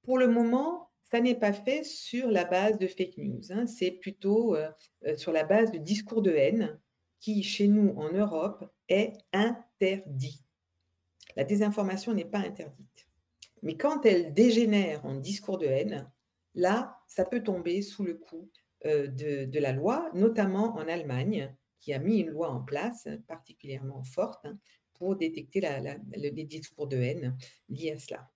Pour le moment, ça n'est pas fait sur la base de fake news, c'est plutôt euh, euh, sur la base de discours de haine qui, chez nous en Europe, est interdit. La désinformation n'est pas interdite. Mais quand elle dégénère en discours de haine, là, ça peut tomber sous le coup euh, de, la loi, notamment en Allemagne, qui a mis une loi en place particulièrement forte hein, pour détecter les discours de haine liés à cela.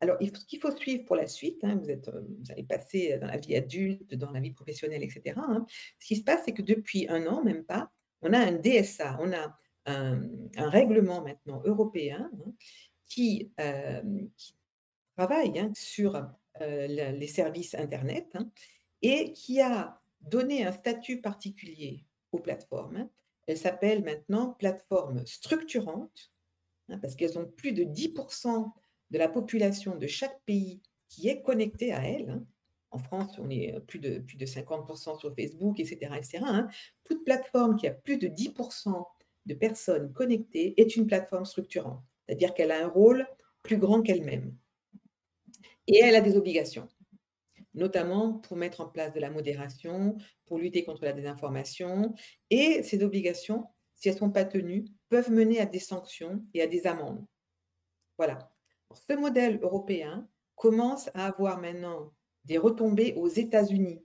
Alors, ce qu'il faut suivre pour la suite, hein, vous, êtes, vous, allez passer dans la vie adulte, dans la vie professionnelle, etc. Hein. ce qui se passe, c'est que depuis un an, même pas, on a un DSA, on a un, règlement maintenant européen hein, qui, euh, qui, travaille hein, sur euh, les services Internet hein, et qui a donné un statut particulier aux plateformes. Elle s'appelle maintenant plateforme structurante parce qu'elles ont plus de 10% de la population de chaque pays qui est connectée à elles. En France, on est plus de, plus de 50% sur Facebook, etc. etc. Toute plateforme qui a plus de 10% de personnes connectées est une plateforme structurante, c'est-à-dire qu'elle a un rôle plus grand qu'elle-même. Et elle a des obligations, notamment pour mettre en place de la modération, pour lutter contre la désinformation. Et ces obligations, si elles ne sont pas tenues, peuvent mener à des sanctions et à des amendes. Voilà. Ce modèle européen commence à avoir maintenant des retombées aux États-Unis,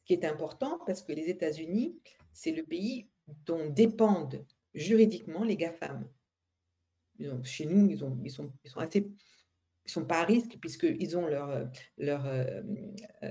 ce qui est important parce que les États-Unis, c'est le pays dont dépendent juridiquement les GAFAM. Chez nous, ils, ont, ils, sont, ils sont assez ils sont pas à risque puisqu'ils ont leur, euh, leur euh,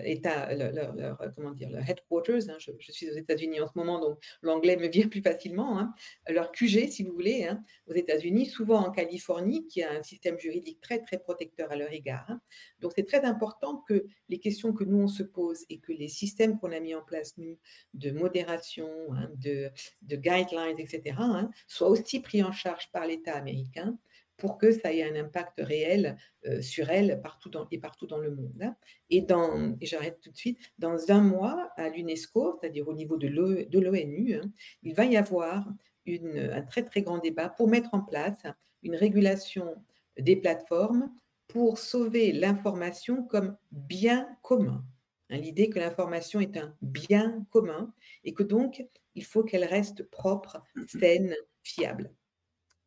état, leur, leur, comment dire, leur headquarters. Hein, je, suis aux États-Unis en ce moment, donc l'anglais me vient <laughs> plus facilement. Hein, leur QG, si vous voulez, hein, aux États-Unis, souvent en Californie, qui a un système juridique très très protecteur à leur égard. Donc c'est très important que les questions que nous on se pose et que les systèmes qu'on a mis en place nous de modération, de, de guidelines, etc., soient aussi pris en charge par l'État américain pour que ça ait un impact réel euh, sur elle partout et partout dans le monde. Hein. Et, j'arrête tout de suite, dans un mois à l'UNESCO, c'est-à-dire au niveau de l'ONU, hein, il va y avoir un très très grand débat pour mettre en place une régulation des plateformes pour sauver l'information comme bien commun. Hein, l'idée que l'information est un bien commun et que donc il faut qu'elle reste propre, saine, fiable.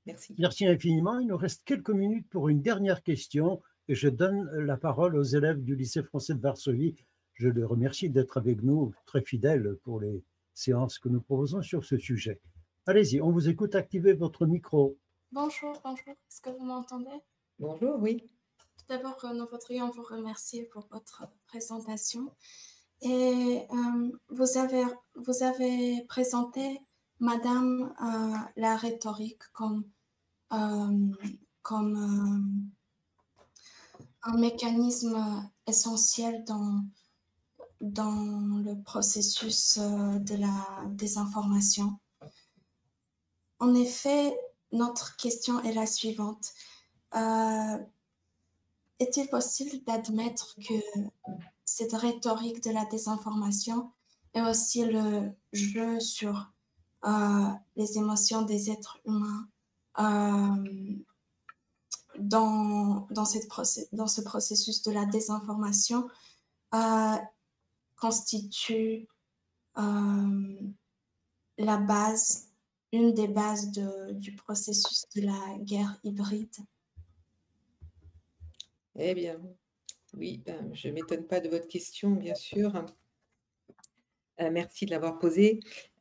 Merci. Merci infiniment. Il nous reste quelques minutes pour une dernière question et je donne la parole aux élèves du lycée français de Varsovie. Je les remercie d'être avec nous, très fidèles pour les séances que nous proposons sur ce sujet. Allez-y, on vous écoute, activez votre micro. Bonjour, bonjour, est-ce que vous m'entendez? Bonjour, oui. Tout d'abord, euh, nous voudrions vous remercier pour votre présentation. Et euh, vous, avez, vous avez présenté Madame euh, la rhétorique comme, euh, comme euh, un mécanisme essentiel dans, dans le processus de la désinformation. En effet, notre question est la suivante. Est-il possible d'admettre que cette rhétorique de la désinformation est aussi le jeu sur les émotions des êtres humains euh, dans, dans, cette dans, ce processus de la désinformation euh, constitue euh, la base, une des bases de, du processus de la guerre hybride. Eh bien, oui, je ne m'étonne pas de votre question, bien sûr. merci de l'avoir posée.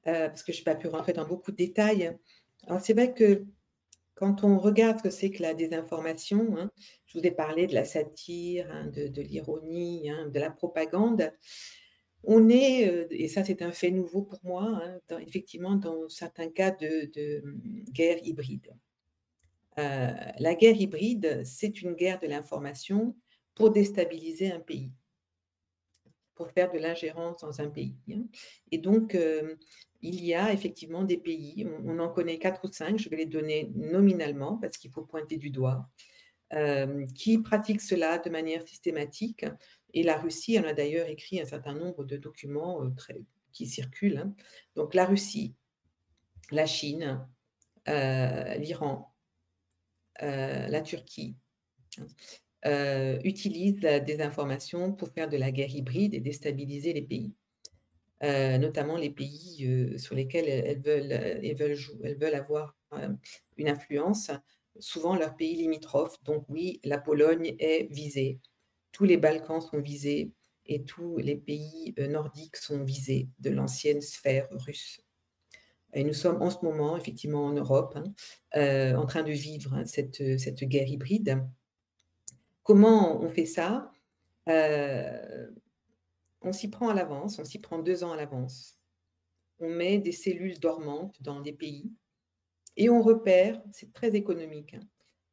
Euh, parce que je n'ai pas pu rentrer dans beaucoup de détails. Alors, c'est vrai que quand on regarde ce que c'est que la désinformation, hein, je vous ai parlé de la satire, hein, de, l'ironie, hein, de la propagande, on est, euh, et ça c'est un fait nouveau pour moi, effectivement dans certains cas de, guerre hybride. Euh, la guerre hybride, c'est une guerre de l'information pour déstabiliser un pays pour faire de l'ingérence dans un pays. Et donc, il y a effectivement des pays, on, en connaît quatre ou cinq, je vais les donner nominalement parce qu'il faut pointer du doigt, euh, qui pratiquent cela de manière systématique. Et la Russie en a d'ailleurs écrit un certain nombre de documents euh, qui circulent. Hein. Donc la Russie, la Chine, euh, l'Iran, la Turquie utilisent la désinformation pour faire de la guerre hybride et déstabiliser les pays. Euh, notamment les pays euh, sur lesquels elles veulent, elles veulent, elles veulent avoir euh, une influence, souvent leurs pays limitrophes. Donc oui, la Pologne est visée, tous les Balkans sont visés et tous les pays nordiques sont visés de l'ancienne sphère russe. Et nous sommes en ce moment, effectivement, en Europe, hein, en train de vivre hein, cette, cette, guerre hybride. Comment on fait ça? On s'y prend à l'avance, on s'y prend deux ans à l'avance. On met des cellules dormantes dans des pays et on repère, c'est très économique, hein,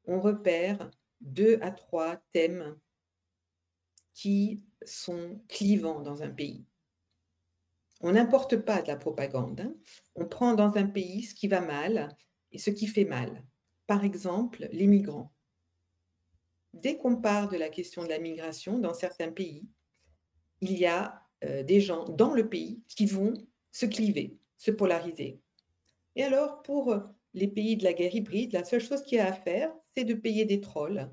on repère deux à trois thèmes qui sont clivants dans un pays. On n'importe pas de la propagande. Hein. On prend dans un pays ce qui va mal et ce qui fait mal. Par exemple, les migrants. Dès qu'on parle de la question de la migration dans certains pays, il y a euh, des gens dans le pays qui vont se cliver, se polariser. Et alors, pour les pays de la guerre hybride, la seule chose qu'il y a à faire, c'est de payer des trolls,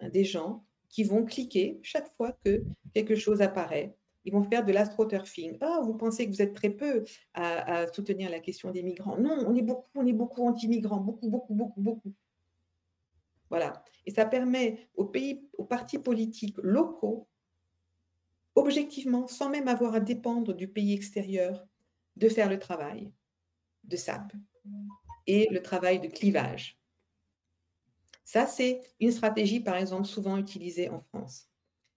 hein, des gens qui vont cliquer chaque fois que quelque chose apparaît. Ils vont faire de l'astroturfing. Ah, vous pensez que vous êtes très peu à, à, soutenir la question des migrants? Non, on est beaucoup, on est beaucoup anti-migrants, beaucoup, beaucoup, beaucoup, beaucoup. Voilà. Et ça permet aux pays, aux partis politiques locaux aux objectivement, sans même avoir à dépendre du pays extérieur, de faire le travail de SAP et le travail de clivage. Ça, c'est une stratégie, par exemple, souvent utilisée en France.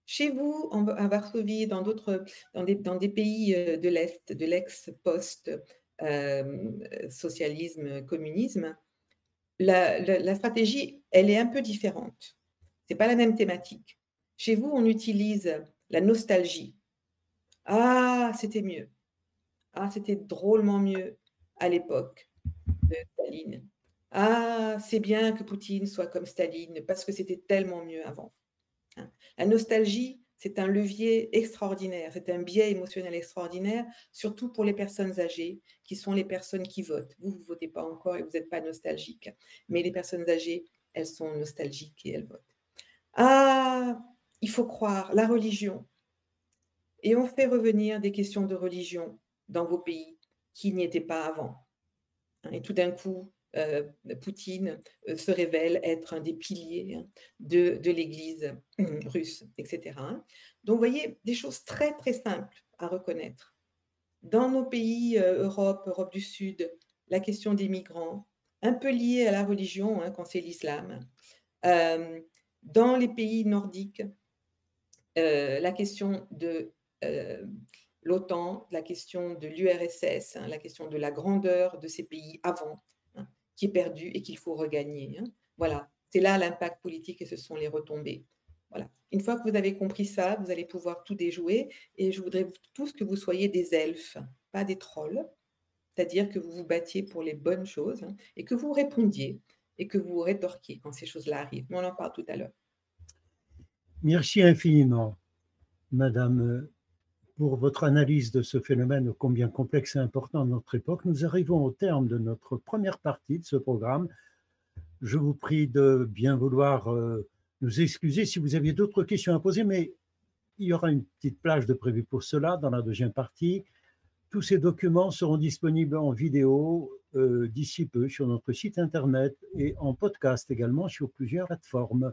Chez vous, en, à Varsovie, dans d'autres, dans des, pays euh, de l'Est, de l'ex-post-socialisme, euh, communisme, la, la, stratégie, elle est un peu différente. C'est pas la même thématique. Chez vous, on utilise la nostalgie. Ah, c'était mieux. Ah, c'était drôlement mieux à l'époque de Staline. Ah, c'est bien que Poutine soit comme Staline parce que c'était tellement mieux avant. Hein. La nostalgie, c'est un levier extraordinaire, c'est un biais émotionnel extraordinaire, surtout pour les personnes âgées, qui sont les personnes qui votent. Vous, vous ne votez pas encore et vous n'êtes pas nostalgique, mais les personnes âgées, elles sont nostalgiques et elles votent. Ah, il faut croire, la religion. Et on fait revenir des questions de religion dans vos pays qui n'y étaient pas avant. Et tout d'un coup, euh, Poutine euh, se révèle être un des piliers hein, de, l'Église hum, <clears throat> russe, etc. Hein. Donc, vous voyez, des choses très, très simples à reconnaître. Dans nos pays, euh, Europe, Europe du Sud, la question des migrants, un peu liée à la religion, hein, quand c'est l'islam. dans les pays nordiques, la question de l'OTAN, la question de l'URSS, la question de la grandeur de ces pays avant, qui est perdu et qu'il faut regagner. Hein. Voilà, c'est là l'impact politique et ce sont les retombées. Voilà. Une fois que vous avez compris ça, vous allez pouvoir tout déjouer. Et je voudrais tous que vous soyez des elfes, pas des trolls. C'est-à-dire que vous vous battiez pour les bonnes choses hein, et que vous répondiez et que vous rétorquiez quand ces choses-là arrivent. Mais on en parle tout à l'heure. Merci infiniment, Madame pour votre analyse de ce phénomène combien complexe et important de notre époque. Nous arrivons au terme de notre première partie de ce programme. Je vous prie de bien vouloir euh, nous excuser si vous aviez d'autres questions à poser, mais il y aura une petite plage de prévu pour cela dans la deuxième partie. Tous ces documents seront disponibles en vidéo euh, d'ici peu sur notre site internet et en podcast également sur plusieurs plateformes.